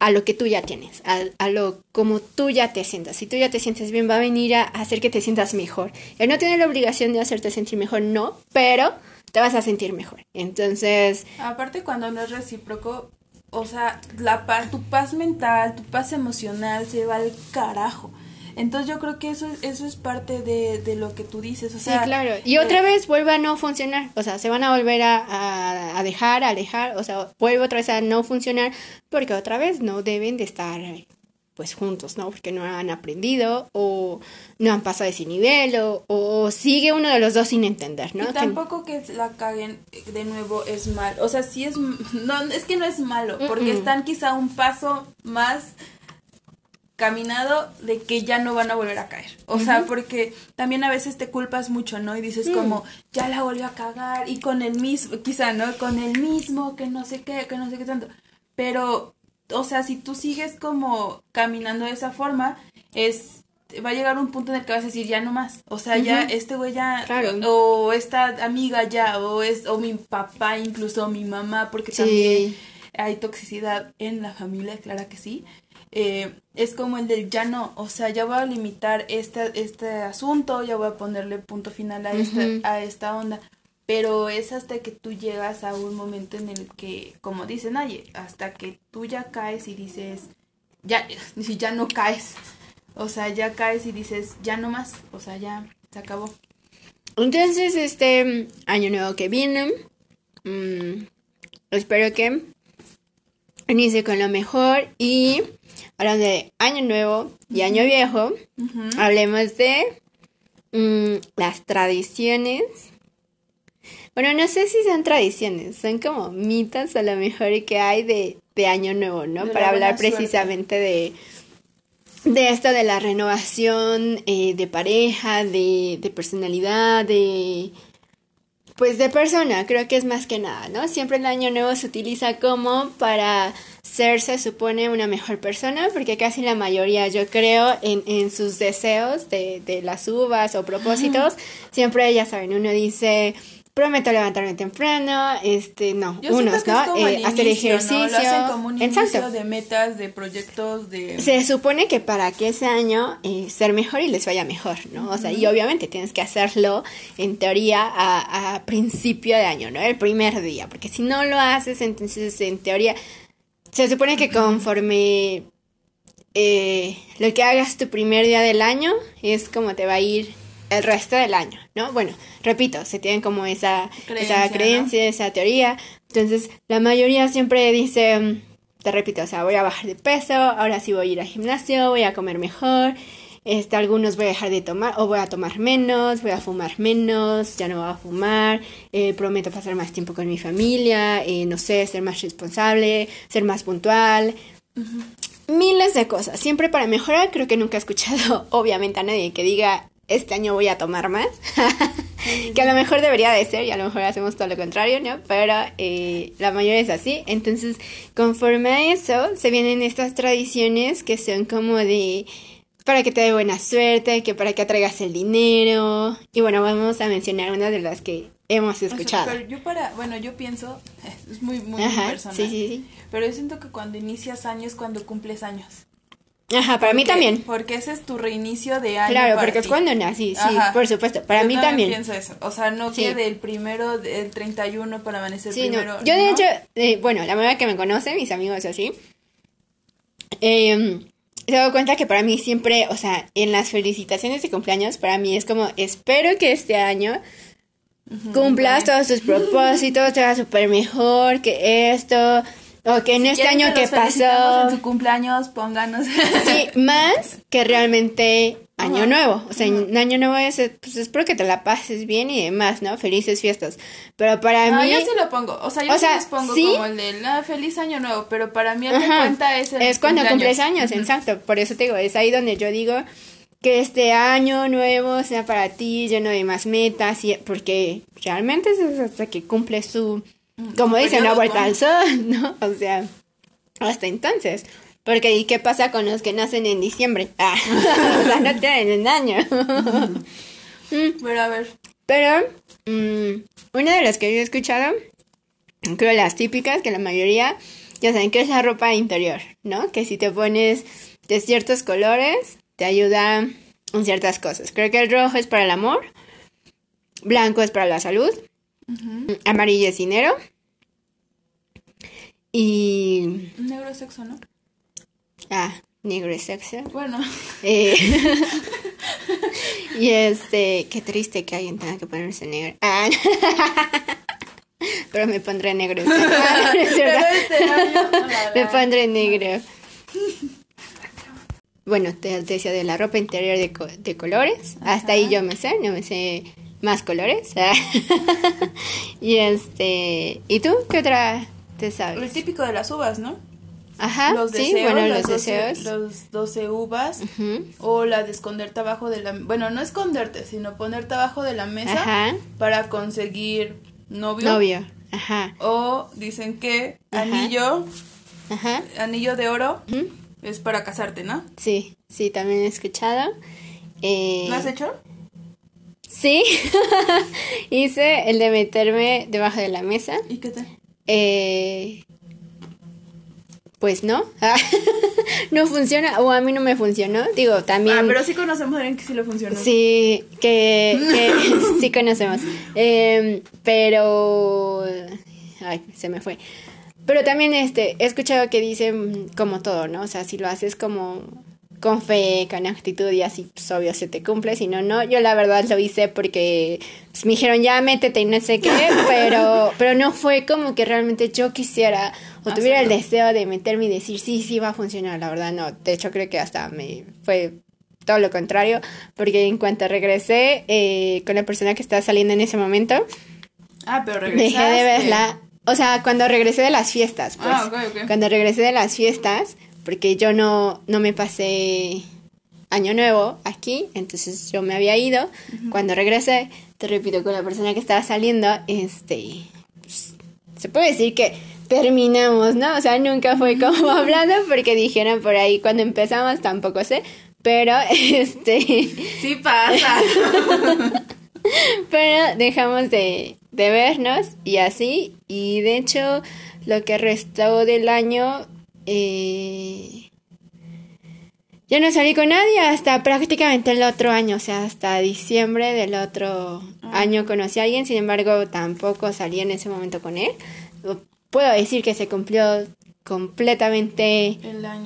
a lo que tú ya tienes, a, a, lo como tú ya te sientas. Si tú ya te sientes bien, va a venir a hacer que te sientas mejor. Él no tiene la obligación de hacerte sentir mejor, no, pero te vas a sentir mejor. Entonces... Aparte cuando no es recíproco, o sea, la paz, tu paz mental, tu paz emocional se va al carajo. Entonces yo creo que eso, eso es parte de, de lo que tú dices. O sea, sí, claro. Y otra vez vuelve a no funcionar. O sea, se van a volver a, a, dejar, a alejar. O sea, vuelve otra vez a no funcionar porque otra vez no deben de estar pues juntos, ¿no? Porque no han aprendido o no han pasado ese nivel o, sigue uno de los dos sin entender, ¿no? Y tampoco que la caguen de nuevo es mal, o sea, sí es, no, es que no es malo, porque están quizá un paso más caminado de que ya no van a volver a caer. O sea, porque también a veces te culpas mucho, ¿no? Y dices mm. como, ya la volvió a cagar y con el mismo, quizá, ¿no? Con el mismo, que no sé qué, que no sé qué tanto. Pero o sea, si tú sigues como caminando de esa forma, es va a llegar un punto en el que vas a decir ya no más. O sea, ya este güey ya o esta amiga ya o es o mi papá incluso o mi mamá porque también hay toxicidad en la familia, claro que sí. Eh, es como el del ya no, o sea, ya voy a limitar este, este asunto, ya voy a ponerle punto final a, esta, a esta onda pero es hasta que tú llegas a un momento en el que, como dice nadie, hasta que tú ya caes y dices, ya, ya no caes, o sea, ya caes y dices, ya no más, o sea, ya se acabó. Entonces, este año nuevo que viene, mm, espero que inicie con lo mejor y hablando de año nuevo y año viejo, hablemos de mm, las tradiciones bueno, no sé si son tradiciones, son como mitos a lo mejor que hay de, de Año Nuevo, ¿no? Para hablar precisamente de, de esto de la renovación eh, de pareja, de, de personalidad, de pues de persona, creo que es más que nada, ¿no? Siempre el año nuevo se utiliza como para ser, se supone, una mejor persona, porque casi la mayoría, yo creo, en, en sus deseos de, de las uvas o propósitos, siempre, ya saben, uno dice, prometo levantarme temprano, este, no, Yo unos, ¿no? Eh, hacer inicio, ¿no? ejercicio. Lo hacen como un inicio de metas, de proyectos, de... Se supone que para que ese año eh, ser mejor y les vaya mejor, ¿no? O sea, y obviamente tienes que hacerlo en teoría a, a principio de año, ¿no? El primer día, porque si no lo haces, entonces en teoría se supone que conforme eh, lo que hagas tu primer día del año es como te va a ir el resto del año, ¿no? Bueno, repito, se tienen como esa Creencia, esa creencia, esa teoría. Entonces, la mayoría siempre dice, mm, te repito, o sea, voy a bajar de peso, ahora sí voy a ir al gimnasio, voy a comer mejor. Este, algunos voy a dejar de tomar o voy a tomar menos, voy a fumar menos, ya no voy a fumar, eh, prometo pasar más tiempo con mi familia, eh, no sé, ser más responsable, ser más puntual, miles de cosas. Siempre para mejorar, creo que nunca he escuchado, obviamente, a nadie que diga, este año voy a tomar más. que a lo mejor debería de ser y a lo mejor hacemos todo lo contrario, ¿no? Pero eh, la mayoría es así. Entonces, conforme a eso, se vienen estas tradiciones que son como de para que te dé buena suerte, que para que atraigas el dinero. Y bueno, vamos a mencionar una de las que hemos O sea, escuchado. pero yo para, bueno, yo pienso, es muy, muy Ajá, personal. sí, sí, sí. Pero yo siento que cuando inicias año es cuando cumples años. Ajá, para mí también. Porque ese es tu reinicio de año. Claro, para porque es cuando nací, sí, Ajá. por supuesto. Para Yo mí también. pienso eso. O sea, no Sí. que del primero, del 31 para amanecer Sí, no. primero. Yo de ¿no? hecho, eh, bueno, la manera que me conoce, mis amigos así, eh, se dado cuenta que para mí siempre, o sea, en las felicitaciones de cumpleaños, para mí es como, espero que este año cumplas todos tus propósitos, te va súper mejor que esto, o que en este ¿Quieren año que pasó, En su cumpleaños, pónganos. sí, más que realmente año nuevo, o sea, año nuevo es, pues espero que te la pases bien y demás, ¿no? Felices fiestas, pero para Ah, mí... yo sí lo pongo. O sea, yo O sí sea, les pongo sí. como el de la feliz año nuevo. Pero para mí el que cuenta es el Es cuando cumpleaños. cumples años, exacto. Por eso te digo, es ahí donde yo digo que este año nuevo sea para ti lleno de más metas, y, porque realmente es hasta que cumples tu, como dicen, periodo, vuelta al sol, ¿no? O sea, hasta entonces. Porque ¿y qué pasa con los que nacen en diciembre? Ah, o sea, no tienen un año. Pero a ver. Pero mm, una de las que yo he escuchado, creo las típicas, que la mayoría ya saben que es la ropa interior, ¿no? Que si te pones de ciertos colores, te ayuda en ciertas cosas. Creo que el rojo es para el amor, blanco es para la salud, amarillo es dinero y... Negro es sexo, ¿no? Ah, negro es sexo. Bueno. Eh, y este, qué triste que alguien tenga que ponerse negro. Ah, pero me pondré negro. Ah, no es este año, Me pondré negro. Bueno, te, te decía de la ropa interior de, co- de colores. Hasta ahí yo me sé, no me sé más colores. y este, ¿y tú qué otra te El sabes? típico de las uvas, ¿no? Ajá, los sí, deseos, bueno, las los 12 deseos. Los 12 uvas. O la de esconderte abajo de la... Bueno, no esconderte, sino ponerte abajo de la mesa Ajá, para conseguir novio. novio. Ajá, O dicen que Ajá. anillo, ajá. anillo de oro es para casarte, ¿no? Sí, sí, también he escuchado. Eh, ¿Lo has hecho? Sí, hice el de meterme debajo de la mesa. ¿Y qué tal? Eh, pues no, no funciona, o a mí no me funcionó. Digo, también. Ah, pero sí conocemos a alguien que sí le funcionó. Sí, que, que sí conocemos. Eh, pero. Ay, se me fue. Pero también este, he escuchado que dicen como todo, ¿no? O sea, si lo haces como con fe, con actitud y así, pues obvio se te cumple, si no, no. Yo la verdad lo hice porque pues, me dijeron ya métete y no sé qué, pero, pero no fue como que realmente yo quisiera o tuviera el deseo de meterme y decir sí, sí va a funcionar, la verdad no. De hecho creo que hasta me fue todo lo contrario, porque en cuanto regresé eh, con la persona que estaba saliendo en ese momento, Ah, pero regresaste. dejé de verla. O sea, cuando regresé de las fiestas, pues. Ah. Cuando regresé de las fiestas, porque yo no, no me pasé año nuevo aquí, entonces yo me había ido. Cuando regresé, te repito, con la persona que estaba saliendo, este, pues, se puede decir que terminamos, ¿no? O sea, nunca fue como hablando porque dijeron por ahí cuando empezamos, tampoco sé, pero este... Sí pasa. pero dejamos de, de vernos y así, y de hecho lo que restó del año... Eh, yo no salí con nadie hasta prácticamente el otro año, o sea, hasta diciembre del otro ah. año conocí a alguien, sin embargo tampoco salí en ese momento con él. Puedo decir que se cumplió completamente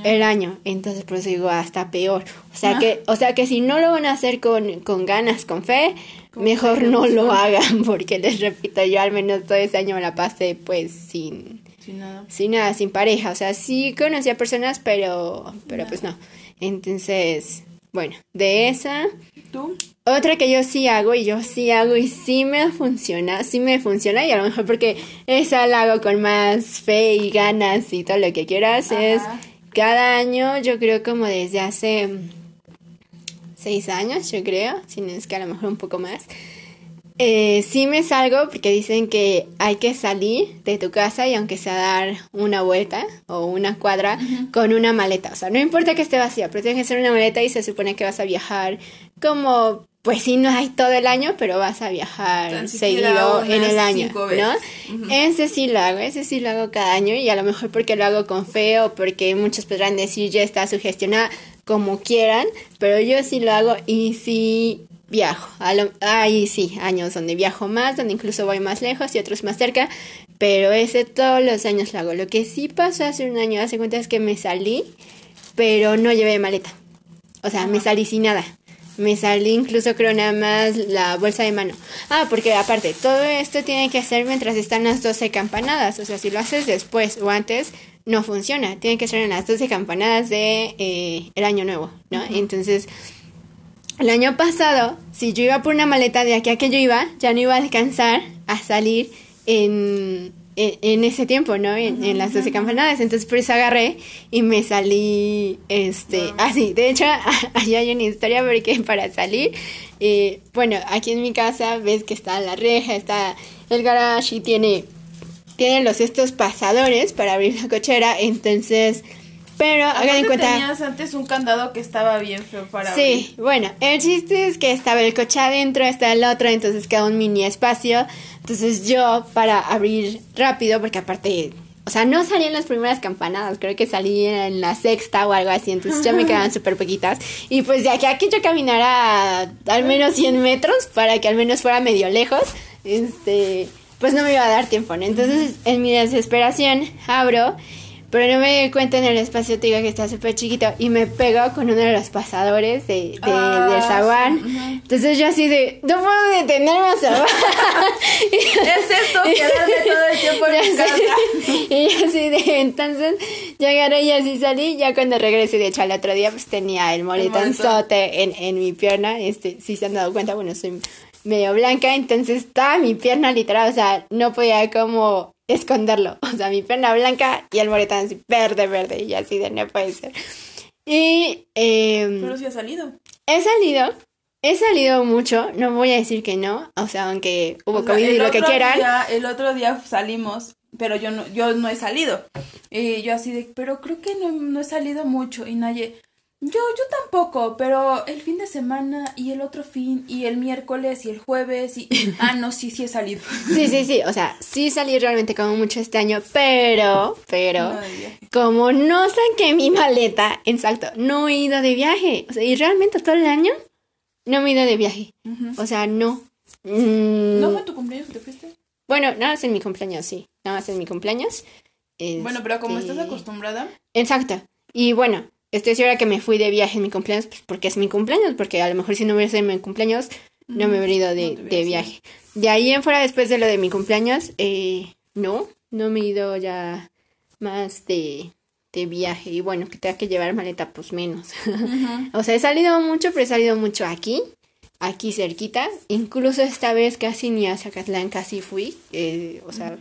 el año. Entonces, por eso digo, hasta peor. O sea, ah. que, o sea que si no lo van a hacer con, con ganas, con fe, mejor no lo hagan, porque les repito, yo al menos todo ese año me la pasé pues sin... Sin nada. Sin nada, sin pareja. O sea, sí conocía personas, pero, pero pues no. Entonces, bueno, de esa. ¿Tú? Otra que yo sí hago y yo sí hago y sí me funciona, sí me funciona y a lo mejor porque esa la hago con más fe y ganas y todo lo que quieras es cada año, yo creo como desde hace seis años, yo creo, si no es que a lo mejor un poco más, eh, sí me salgo porque dicen que hay que salir de tu casa y aunque sea dar una vuelta o una cuadra con una maleta. O sea, no importa que esté vacía, pero tiene que ser una maleta y se supone que vas a viajar como, pues sí, no hay todo el año, pero vas a viajar seguido en el año, ¿no? Ese sí lo hago, ese sí lo hago cada año y a lo mejor porque lo hago con fe o porque muchos podrán decir ya está sugestionada como quieran, pero yo sí lo hago y sí viajo. Ahí sí, años donde viajo más, donde incluso voy más lejos y otros más cerca, pero ese todos los años lo hago. Lo que sí pasó hace un año, hace cuenta es que me salí, pero no llevé maleta. O sea, me salí sin nada. Me salí incluso creo nada más la bolsa de mano. Ah, porque aparte, todo esto tiene que hacer mientras están las 12 campanadas. O sea, si lo haces después o antes, no funciona. Tiene que ser en las 12 campanadas de eh, el año nuevo, ¿no? Entonces el año pasado, si yo iba por una maleta de aquí a que yo iba, ya no iba a alcanzar a salir en, en, ese tiempo, ¿no? En, las 12 campanadas. Entonces por eso agarré y me salí, este, así. de hecho, ahí hay una historia porque para salir, eh, bueno, aquí en mi casa ves que está la reja, está el garage y tiene, tiene los estos pasadores para abrir la cochera. Entonces pero hagan en cuenta. tenías antes un candado que estaba bien feo para Sí, bueno, el chiste es que estaba el coche adentro, está el otro, entonces queda un mini espacio. Entonces yo, para abrir rápido, porque aparte, o sea, no salí en las primeras campanadas, creo que salí en la sexta o algo así, entonces ya me quedaban súper poquitas. Y pues de aquí a que yo caminara al menos 100 metros para que al menos fuera medio lejos, este, pues no me iba a dar tiempo, ¿no? Entonces, en mi desesperación, abro pero no me di cuenta en el espacio, te digo que está súper chiquito. Y me pegó con uno de los pasadores de, de ah, del zaguán. Entonces yo así de, no puedo detenerme a zaguán. es esto, quedarme todo el tiempo en casa. y yo así de, entonces yo agarré y así salí. Ya cuando regresé, de hecho al otro día, pues tenía el moretanzote en, en mi pierna. Este, si se han dado cuenta, bueno, soy medio blanca, entonces estaba mi pierna literal, o sea, no podía como esconderlo. O sea, mi pierna blanca y el moretón así verde, verde, y así de no puede ser. Y. Eh, Pero sí ha salido. He salido. He salido mucho, no voy a decir que no, o sea, aunque hubo COVID y lo que quieran. el otro día salimos, pero yo no, yo no he salido. Y yo así de, pero creo que no, no he salido mucho. Y nadie, yo, yo tampoco, pero el fin de semana y el otro fin y el miércoles y el jueves y... Ah, no, sí, sí he salido. Sí, sí, sí, o sea, sí salí realmente como mucho este año, pero, pero, como no saqué mi maleta, exacto, no he ido de viaje. O sea, y realmente todo el año no me he ido de viaje. O sea, no. ¿No fue tu cumpleaños que te fuiste? Bueno, nada más en mi cumpleaños, sí, nada más en mi cumpleaños. Bueno, pero como estás este, acostumbrada. Exacto. Y bueno, estoy segura que me fui de viaje en mi cumpleaños, pues porque es mi cumpleaños, porque a lo mejor si no hubiera sido mi cumpleaños, no me hubiera ido de, de viaje. De ahí en fuera, después de lo de mi cumpleaños, eh, no, no me he ido ya más de, de viaje. Y bueno, que tenga que llevar maleta, pues menos. o sea, he salido mucho, pero he salido mucho aquí, aquí cerquita. Incluso esta vez casi ni a Zacatlán casi fui. Eh, o sea,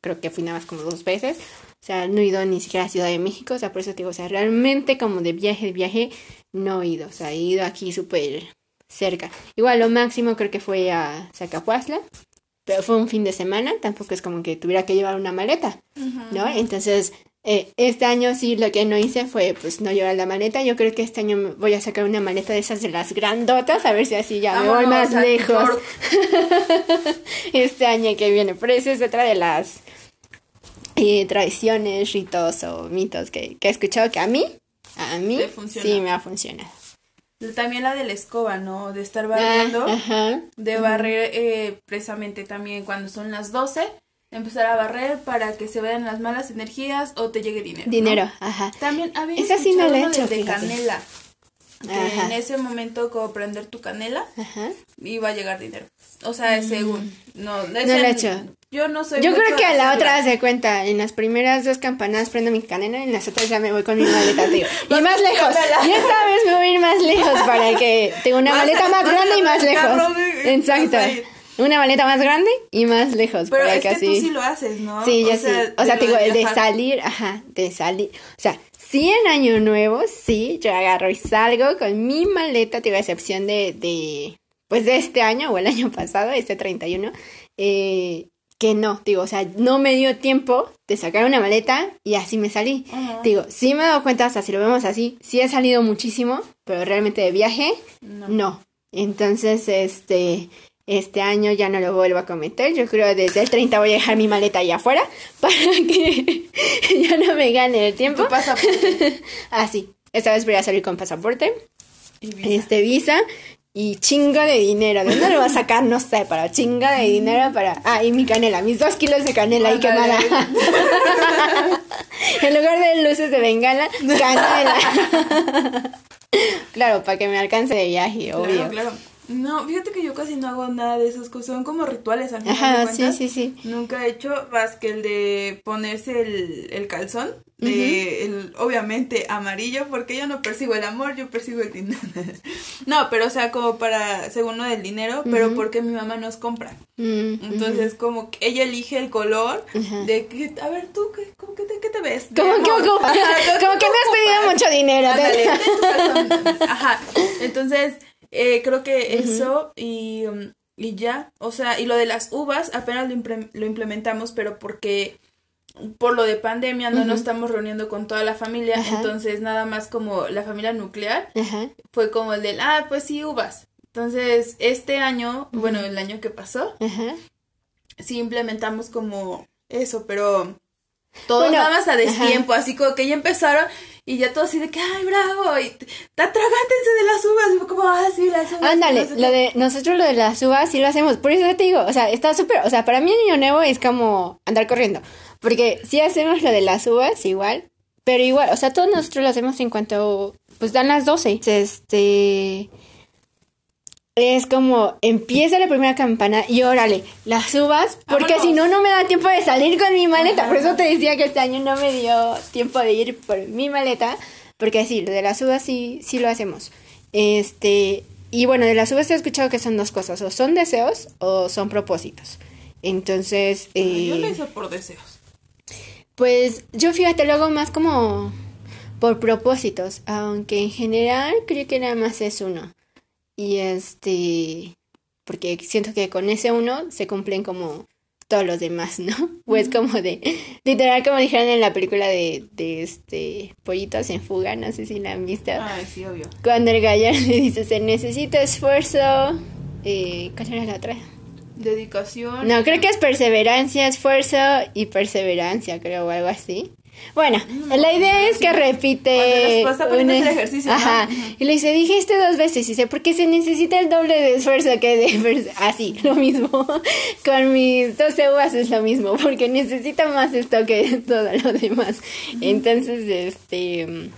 creo que fui nada más como dos veces. O sea, no he ido ni siquiera a Ciudad de México, o sea, por eso te digo, o sea, realmente como de viaje, de viaje, no he ido, o sea, he ido aquí súper cerca. Igual lo máximo creo que fue a Zacapuazla, pero fue un fin de semana, tampoco es como que tuviera que llevar una maleta, ¿no? Entonces, eh, este año sí lo que no hice fue pues no llevar la maleta. Yo creo que este año voy a sacar una maleta de esas de las grandotas, a ver si así ya me voy más lejos. este año que viene. Pero esa es otra de las eh, tradiciones, ritos o mitos que, he escuchado que a mí, a mí sí me ha funcionado. También la de la escoba, ¿no? De estar barriendo. Ah, de barrer eh, precisamente también cuando son las 12 empezar a barrer para que se vean las malas energías o te llegue dinero. Dinero, ajá. También había Esa sí no hecho, de canela. En ese momento como prender tu canela ajá. iba a llegar dinero. O sea, mm. según no, no lo he hecho. Yo no soy Yo creo que a la otra se cuenta, en las primeras dos campanadas prendo mi canela y en las otras ya me voy con mi maleta, tío. y más lejos. Y esta vez me voy a ir más lejos para que tenga una maleta más grande y más lejos. Exacto. Una maleta más grande y más lejos. Pero es que tú sí lo haces, ¿no? Sí, ya sí. O sea, digo, el de salir, ajá, de salir. O sea, sí en Año Nuevo, sí, yo agarro y salgo con mi maleta, digo, a excepción de, de, pues de este año o el año pasado, este 31, eh, que no, digo, o sea, no me dio tiempo de sacar una maleta y así me salí. Digo, sí me he dado cuenta, o sea, si lo vemos así, sí he salido muchísimo, pero realmente de viaje, no. Entonces, este, este año ya no lo vuelvo a cometer. Yo creo que desde el 30 voy a dejar mi maleta allá afuera para que ya no me gane el tiempo. ¿Tu pasaporte? ah, sí. Esta vez voy a salir con pasaporte. ¿Y visa? Este visa. Y chingo de dinero. ¿De dónde lo voy a sacar? No sé, pero chinga de dinero para. Ah, y mi canela, mis dos kilos de canela ahí quemada. en lugar de luces de bengala, canela. claro, para que me alcance de viaje, obvio. Claro, claro. No, fíjate que yo casi no hago nada de esas cosas, son como rituales al final sí, sí, sí. Nunca he hecho más que el de ponerse el, el calzón, de el, obviamente amarillo, porque yo no percibo el amor, yo percibo el dinero. no, pero o sea, como para, según lo del dinero, pero porque mi mamá nos compra. Mm, Entonces, como que ella elige el color de que, a ver, tú, ¿qué, cómo que te, qué te ves? Como, que, como, que me has pedido mucho dinero. Ajá, entonces eh, creo que eso y, um, y ya, o sea, y lo de las uvas apenas lo, implementamos, pero porque por lo de pandemia no nos estamos reuniendo con toda la familia, entonces nada más como la familia nuclear fue como el del, ah, pues sí, uvas. Entonces, este año, bueno, el año que pasó, sí implementamos como eso, pero todo nada más a destiempo, así como que ya empezaron y ya todo así de que, ay, bravo, y atragántense de las uvas. Y como, ah, sí, las uvas. Ándale, lo de, nosotros lo de las uvas sí lo hacemos. Por eso te digo, o sea, está súper, o sea, para mí el Año Nuevo es como andar corriendo. Porque sí hacemos lo de las uvas igual, pero igual, o sea, todos nosotros lo hacemos en cuanto, pues dan las 12. Este es como empieza la primera campana y órale, las uvas, porque si no, no me da tiempo de salir con mi maleta. Por eso te decía que este año no me dio tiempo de ir por mi maleta, porque sí, de las uvas sí, sí lo hacemos. Este, y bueno, de las uvas he escuchado que son dos cosas, o son deseos o son propósitos. Entonces... Eh, yo lo hice por deseos. Pues yo fíjate, lo hago más como por propósitos, aunque en general creo que nada más es uno. Y este, porque siento que con ese uno se cumplen como todos los demás, ¿no? Pues como de, literal como dijeron en la película de, de este, Pollitos en Fuga, no sé si la han visto. Ah, sí, obvio. Cuando el gallo le dice, se necesita esfuerzo, eh, ¿cuál era la otra? Dedicación. No, creo que es perseverancia, esfuerzo y perseverancia, creo, o algo así. Bueno, la idea es que repite. Un, ejercicio. Ajá. Y le dice, dijiste dos veces. Y dice, porque se necesita el doble de esfuerzo que de Así, lo mismo. Con mis 12 uvas es lo mismo, porque necesita más esto que todo lo demás. Entonces, este.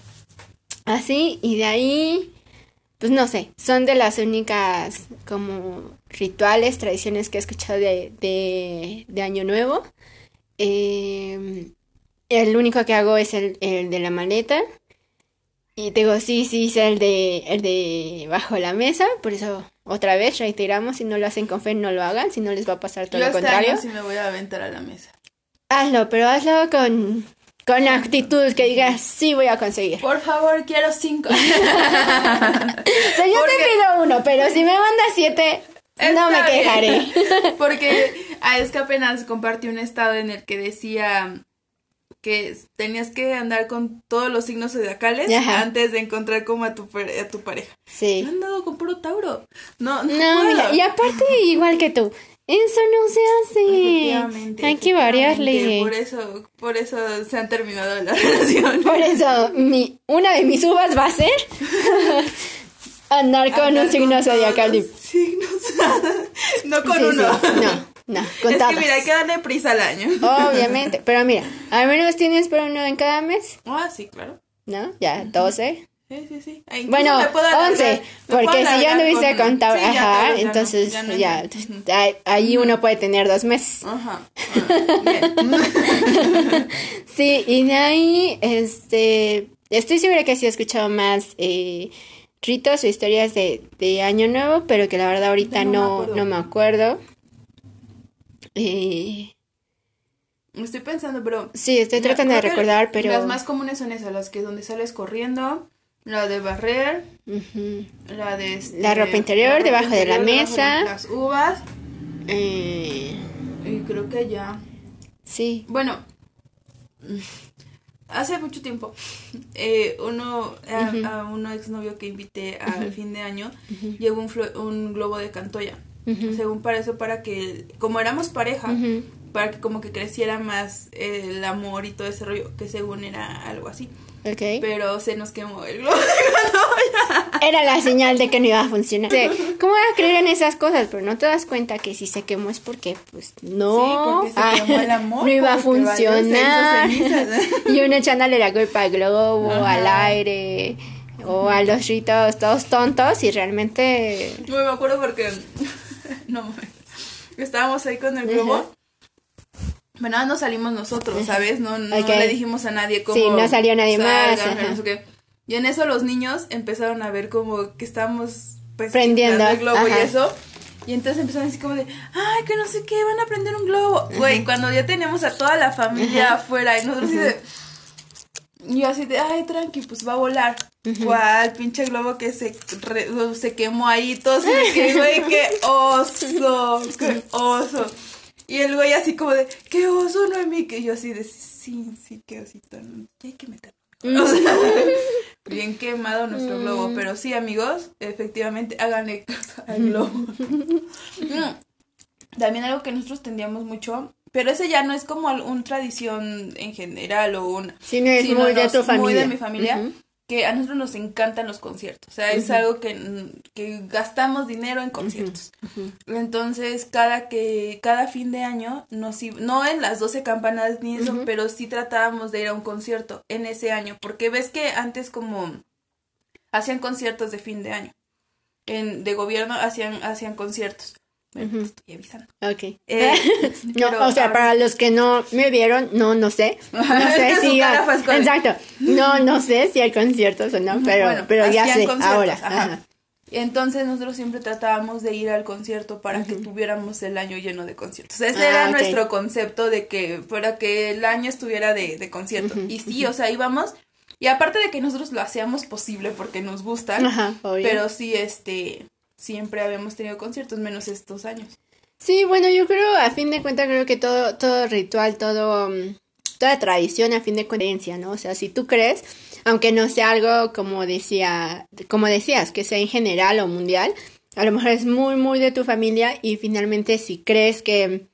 Así, y de ahí. Pues no sé, son de las únicas como rituales, tradiciones que he escuchado de, de, de Año Nuevo. Eh, el único que hago es el, de la maleta. Y digo, sí, sí, es el de, el de bajo la mesa. Por eso, otra vez, reiteramos, si no lo hacen con fe, no lo hagan. Si no, les va a pasar todo lo este contrario. Año sí me voy a aventar a la mesa. Hazlo, pero hazlo con, con actitud que digas, sí voy a conseguir. Por favor, quiero cinco. o sea, yo te pido uno, pero si me mandas siete, no me quejaré. Porque ah, es que apenas compartí un estado en el que decía que tenías que andar con todos los signos zodiacales antes de encontrar como a tu, a tu pareja. Sí. Yo he andado con puro Tauro. No, no. no y aparte, igual que tú, eso no se hace. Efectivamente. Hay que variarle. Por eso, por eso se han terminado las relaciones. Por eso, mi, una de mis uvas va a ser andar con un signo zodiacal. Signos. no con uno. No, no, con Es que mira, hay que darle prisa al año. Obviamente. Pero mira, al menos tienes por uno en cada mes. Ah, sí, claro. ¿No? Ya, 12. Sí, sí, sí. bueno, 11, porque si ya no hubiese contado, ajá, entonces ya, ahí uno puede tener dos meses. Ajá. Ah, sí, y de ahí, este, estoy segura que sí he escuchado más eh, ritos o historias de, de Año Nuevo, pero que la verdad ahorita no, no, me acuerdo. Eh, estoy pensando, pero... Sí, estoy tratando de recordar, pero... Las más comunes son esas, las que donde sales corriendo la de barrer, la de... Este, la ropa interior, debajo de la mesa. las uvas. Eh, y creo que ya. Sí. Bueno, hace mucho tiempo, eh, uno, a, un exnovio que invité al fin de año, llevó un, un globo de cantoya. Según para eso, para que, como éramos pareja, para que como que creciera más el amor y todo ese rollo, que según era algo así. Pero se nos quemó el globo Era la señal de que no iba a funcionar. ¿Cómo voy a creer en esas cosas? Pero no te das cuenta que si se quemó es porque, pues, no. Sí, porque se quemó el amor. No iba a funcionar. y uno echándole la culpa al globo, al aire o a los ritos todos tontos y realmente... No me acuerdo porque... no, estábamos ahí con el globo bueno, no salimos nosotros, ¿sabes? No, no, le dijimos a nadie cómo. Sí, no salió nadie más. Y en eso los niños empezaron a ver como que estábamos pues, prendiendo el globo y eso. Y entonces empezaron así como de, ay, que no sé qué, van a prender un globo. Güey, cuando ya teníamos a toda la familia afuera y nosotros así de. Y yo así de, ay, tranqui, pues va a volar. ¿Cuál pinche globo que se, se quemó ahí? Todos, que, güey, qué oso, qué oso. Y el güey así como de, qué oso, no mí Que yo así de, sí, sí, qué osito, hay que meterlo. bien quemado nuestro globo, mm. pero sí, amigos, efectivamente, háganle caso al globo. También algo que nosotros tendíamos mucho, pero ese ya no es como una tradición en general o un... Sí, no es muy de tu familia. Muy de mi familia que a nosotros nos encantan los conciertos, o sea, es algo que, que, gastamos dinero en conciertos. Entonces, cada que cada fin de año nos no en las 12 campanas ni eso, pero sí tratábamos de ir a un concierto en ese año, porque ves que antes como hacían conciertos de fin de año. En, de gobierno hacían hacían conciertos. Bueno, estoy avisando. Ok. Eh, no, o sea, para los que no me vieron, no, no sé. No sé si. exacto. No, no sé si hay conciertos o no, pero, pero ya sé ahora. Entonces nosotros siempre tratábamos de ir al concierto para que tuviéramos el año lleno de conciertos. Ese ah, era nuestro concepto de que para que el año estuviera de, de concierto. y sí, o sea, íbamos. Y aparte de que nosotros lo hacíamos posible porque nos gustan, pero sí, este, siempre habíamos tenido conciertos, menos estos años. Sí, bueno, yo creo, a fin de cuentas, creo que todo, todo ritual, todo, mm, toda tradición, a fin de cuentas, ¿no? O sea, si tú crees, aunque no sea algo como decía, como decías, que sea en general o mundial, a lo mejor es muy, muy de tu familia y finalmente si crees que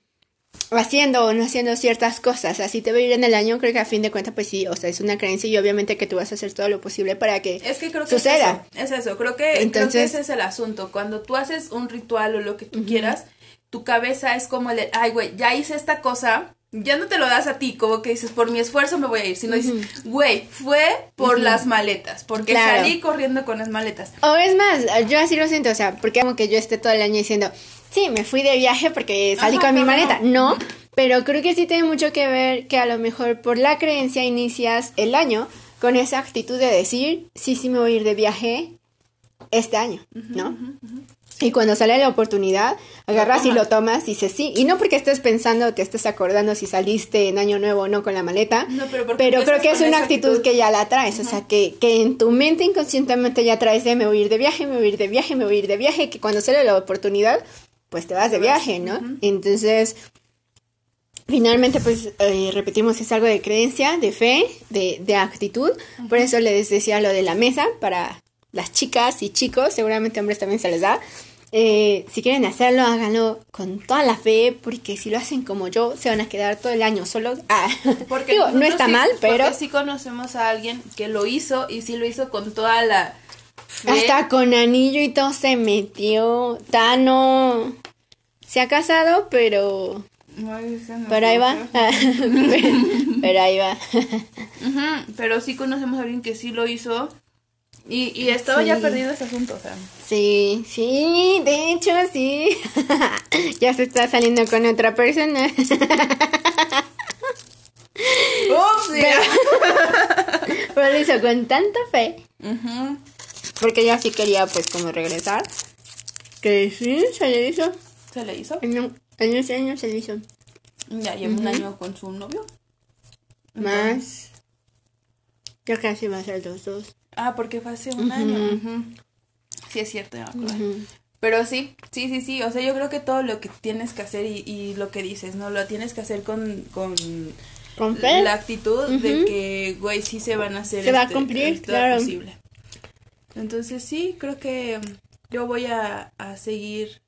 haciendo o no haciendo ciertas cosas, así te va a ir en el año, creo que a fin de cuentas, pues sí, o sea, es una creencia y obviamente que tú vas a hacer todo lo posible para que, es que creo que suceda. Es eso, creo que, Entonces, ese es el asunto. Cuando tú haces un ritual o lo que tú quieras, tu cabeza es como el de, ay, güey, ya hice esta cosa, ya no te lo das a ti, como que dices, por mi esfuerzo me voy a ir, sino dices, güey, fue por las maletas, porque salí corriendo con las maletas. O es más, yo así lo siento, o sea, porque como que yo esté todo el año diciendo, sí, me fui de viaje porque salí con mi maleta. No, pero creo que sí tiene mucho que ver que a lo mejor por la creencia inicias el año con esa actitud de decir, sí, sí me voy a ir de viaje este año, ¿no? Y cuando sale la oportunidad, agarras y lo tomas y dices sí. Y no porque estés pensando, te estés acordando si saliste en año nuevo o no con la maleta. No, pero pero creo que es una actitud. que ya la traes. O sea, que, que en tu mente inconscientemente ya traes de me voy a ir de viaje, me voy a ir de viaje, me voy a ir de viaje. Que cuando sale la oportunidad, pues te vas de viaje, ¿no? Entonces, finalmente, pues eh, repetimos, es algo de creencia, de fe, de, de actitud. Por eso les decía lo de la mesa para las chicas y chicos, seguramente hombres también se les da. Eh, si quieren hacerlo, háganlo con toda la fe, porque si lo hacen como yo, se van a quedar todo el año solos. Ah, Porque digo, no está sí- mal, pero Porque sí conocemos a alguien que lo hizo y sí lo hizo con toda la. Hasta con anillo y todo se metió. Tano se ha casado, pero no pero ahí va. pero, pero ahí va. Pero sí conocemos a alguien que sí lo hizo. Y, y estaba ya perdido ese asunto, o sea. Sí, sí, de hecho sí. ya se está saliendo con otra persona. ¡Ups! Pero lo hizo con tanta fe. Ujú. Porque ella sí quería pues como regresar. Que sí, se le hizo. ¿Se le hizo? En, un- en ese año se le hizo. Ya lleva un año con su novio. Más. Ya casi va a ser los dos. Ah, porque fue hace un año. Sí, es cierto, ya me acuerdo. Pero sí, sí, sí, sí. O sea, yo creo que todo lo que tienes que hacer y, y lo que dices, ¿no? Lo tienes que hacer con, con Con fe. la actitud de que, güey, sí se van a hacer. Se va a este- cumplir, claro. posible. Entonces, sí, creo que yo voy a, a seguir.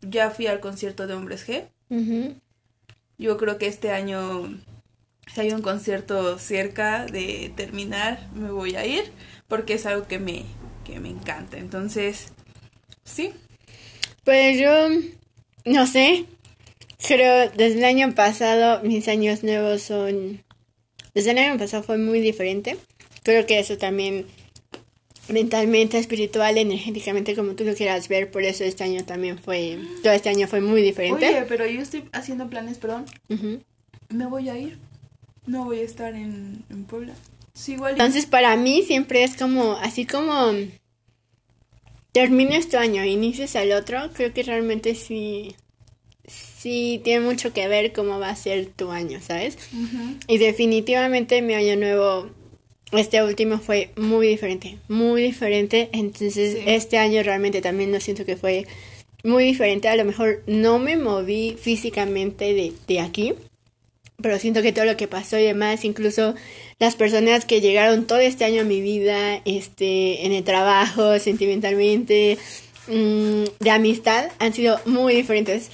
Ya fui al concierto de Hombres G. Yo creo que este año, si hay un concierto cerca de terminar, me voy a ir porque es algo que me, que me encanta. Entonces, sí. Pues yo, no sé, creo desde el año pasado mis años nuevos son, desde el año pasado fue muy diferente. Creo que eso también mentalmente, espiritual, energéticamente, como tú lo quieras ver, por eso este año también fue, todo este año fue muy diferente. Oye, pero yo estoy haciendo planes, perdón. Ujú. Me voy a ir. No voy a estar en, en Puebla. Sí, igual. Entonces para mí siempre es como, así como termines tu año, inicies el otro, creo que realmente sí, sí tiene mucho que ver cómo va a ser tu año, ¿sabes? Ujú. Y definitivamente mi año nuevo, este último fue muy diferente, muy diferente. Entonces Sí. este año realmente también lo siento que fue muy diferente. A lo mejor no me moví físicamente de, de aquí, pero siento que todo lo que pasó y demás, incluso las personas que llegaron todo este año a mi vida, este, en el trabajo, sentimentalmente, mm, de amistad, han sido muy diferentes.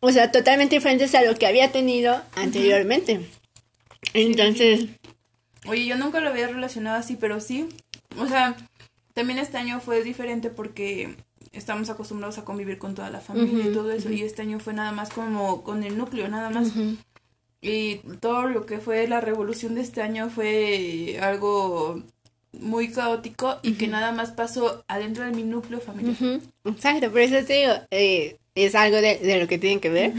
O sea, totalmente diferentes a lo que había tenido anteriormente. Entonces, Oye, yo nunca lo había relacionado así, pero sí. O sea, también este año fue diferente porque estamos acostumbrados a convivir con toda la familia y todo eso. Y este año fue nada más como con el núcleo, nada más. Y todo lo que fue la revolución de este año fue algo muy caótico y que nada más pasó adentro de mi núcleo familiar. Exacto, por eso te digo, eh, es algo de, de lo que tienen que ver.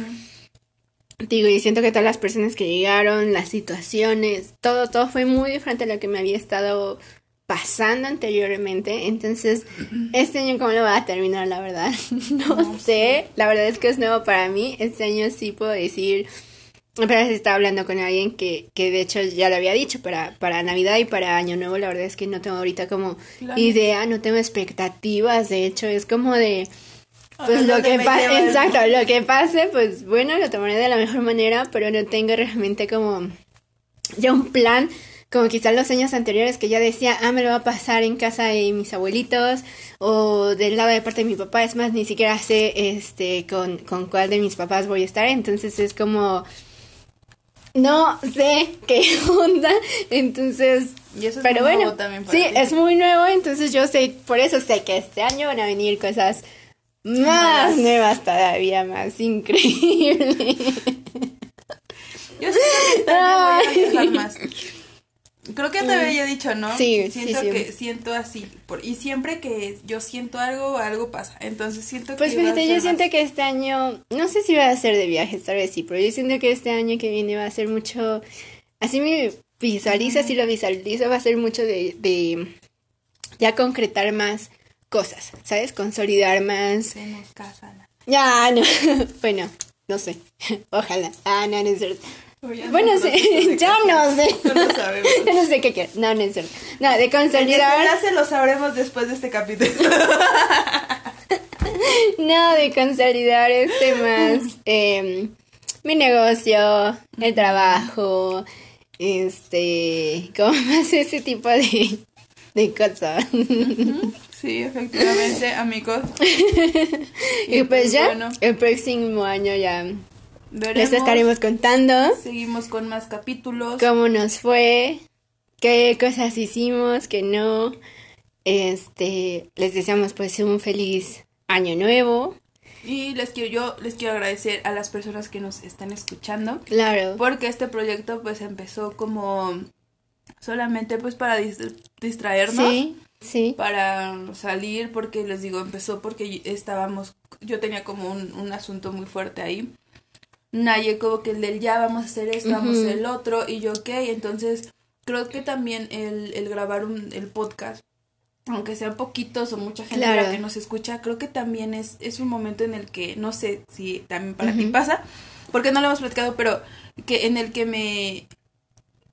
Digo, y siento que todas las personas que llegaron, las situaciones, todo, todo fue muy diferente a lo que me había estado pasando anteriormente. Entonces, este año, ¿cómo lo va a terminar? La verdad, no, sé. La verdad es que es nuevo para mí. Este año sí puedo decir. Pero estaba hablando con alguien que, que de hecho ya lo había dicho para, para Navidad y para Año Nuevo. La verdad es que no tengo ahorita como Claro. idea, no tengo expectativas. De hecho, es como de. Pues lo que pase, exacto, lo que pase, pues bueno, lo tomaré de la mejor manera, pero no tengo realmente como ya un plan, como quizás los años anteriores que ya decía, ah, me lo va a pasar en casa de mis abuelitos o del lado de parte de mi papá, es más, ni siquiera sé este con, con cuál de mis papás voy a estar, entonces es como no sé qué onda, entonces Y eso es pero muy bueno, nuevo también para sí, ti. es muy nuevo, entonces yo sé, por eso sé que este año van a venir cosas más Nuevas. todavía, más increíbles. Yo siento que este voy a más. Creo que te había dicho, ¿no? Sí, siento sí, sí. que siento así. Por, y siempre que yo siento algo, algo pasa. Entonces siento Pues que. a fíjate, yo siento que este año, no sé si va a ser de viajes, tal vez sí, pero yo siento que este año que viene va a ser mucho, así me visualizo, así lo visualizo, va a ser mucho de, de ya concretar más cosas, ¿sabes? Consolidar más. Se. Ya, no. bueno, no sé. Ojalá. Ah, no, no es cierto. Bueno, no, sí, ya no sé. No lo sabemos. Yo no sé qué quiero. No, no es cierto. No, de El consolidar. desenlace lo sabremos después de este capítulo. No, de consolidar este más. em, mi negocio, el trabajo, este. Como más ese tipo de, de cosas. Sí, efectivamente, amigos. Y pues ya, bueno, el próximo año ya veremos. les estaremos contando Seguimos con más capítulos. cómo nos fue, qué cosas hicimos, qué no. Este, les deseamos pues un feliz año nuevo. Y les quiero, yo les quiero agradecer a las personas que nos están escuchando. Claro. Porque este proyecto pues empezó como solamente pues para dis- distraernos. Sí, sí. Para salir, porque les digo, empezó porque estábamos, yo tenía como un, un asunto muy fuerte ahí. Naye como que el del ya vamos a hacer esto, vamos a hacer el otro, y yo ok, entonces creo que también el, el grabar un, el podcast, aunque sean poquitos o mucha gente Claro. la que nos escucha, creo que también es, es un momento en el que, no sé si también para ti pasa, porque no lo hemos platicado, pero que en el que me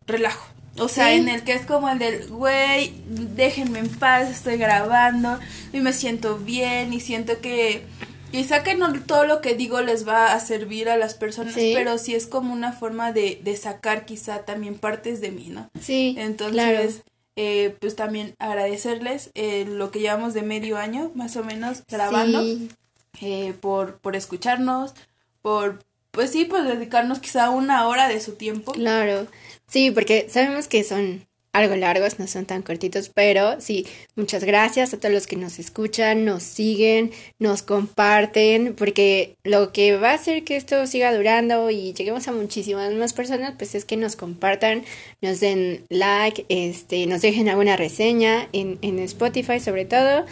relajo. O sea, Sí. en el que es como el del, güey, déjenme en paz, estoy grabando y me siento bien y siento que quizá que no todo lo que digo les va a servir a las personas, Sí. pero sí es como una forma de, de sacar quizá también partes de mí, ¿no? Sí, Entonces, claro. eh, pues también agradecerles eh, lo que llevamos de medio año, más o menos, grabando, Sí, eh, por, por escucharnos, por, pues sí, pues dedicarnos quizá una hora de su tiempo. claro. Sí, porque sabemos que son algo largos, no son tan cortitos, pero sí, muchas gracias a todos los que nos escuchan, nos siguen, nos comparten, porque lo que va a hacer que esto siga durando y lleguemos a muchísimas más personas, pues es que nos compartan, nos den like, este, nos dejen alguna reseña en, en Spotify sobre todo.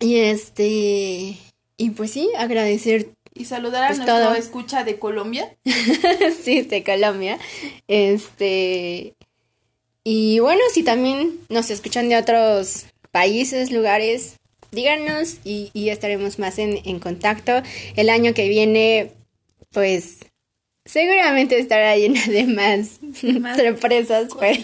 Y este, y pues sí, agradecer Y saludar a Pues nuestro todo. escucha de Colombia. sí, de Colombia. Este. Y bueno, si también nos escuchan de otros países, lugares, díganos y, y estaremos más en, en contacto. El año que viene, pues seguramente estará llena de más, Más sorpresas, pero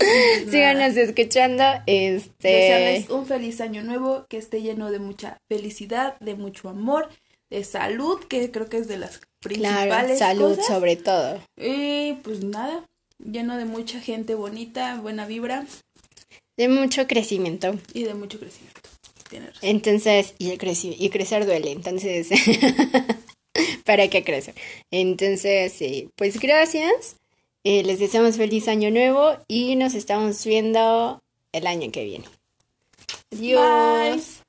síganos escuchando. Este. Desearles un feliz año nuevo, que esté lleno de mucha felicidad, de mucho amor, de salud, que creo que es de las Claro, principales salud cosas. sobre todo. Y pues nada, lleno de mucha gente bonita, buena vibra De mucho crecimiento. y de mucho crecimiento. Tienes razón. Entonces, y, el creci- y crecer duele, entonces, ¿para qué crecer? Entonces, sí, pues gracias, eh, les deseamos feliz año nuevo y nos estamos viendo el año que viene. Adiós.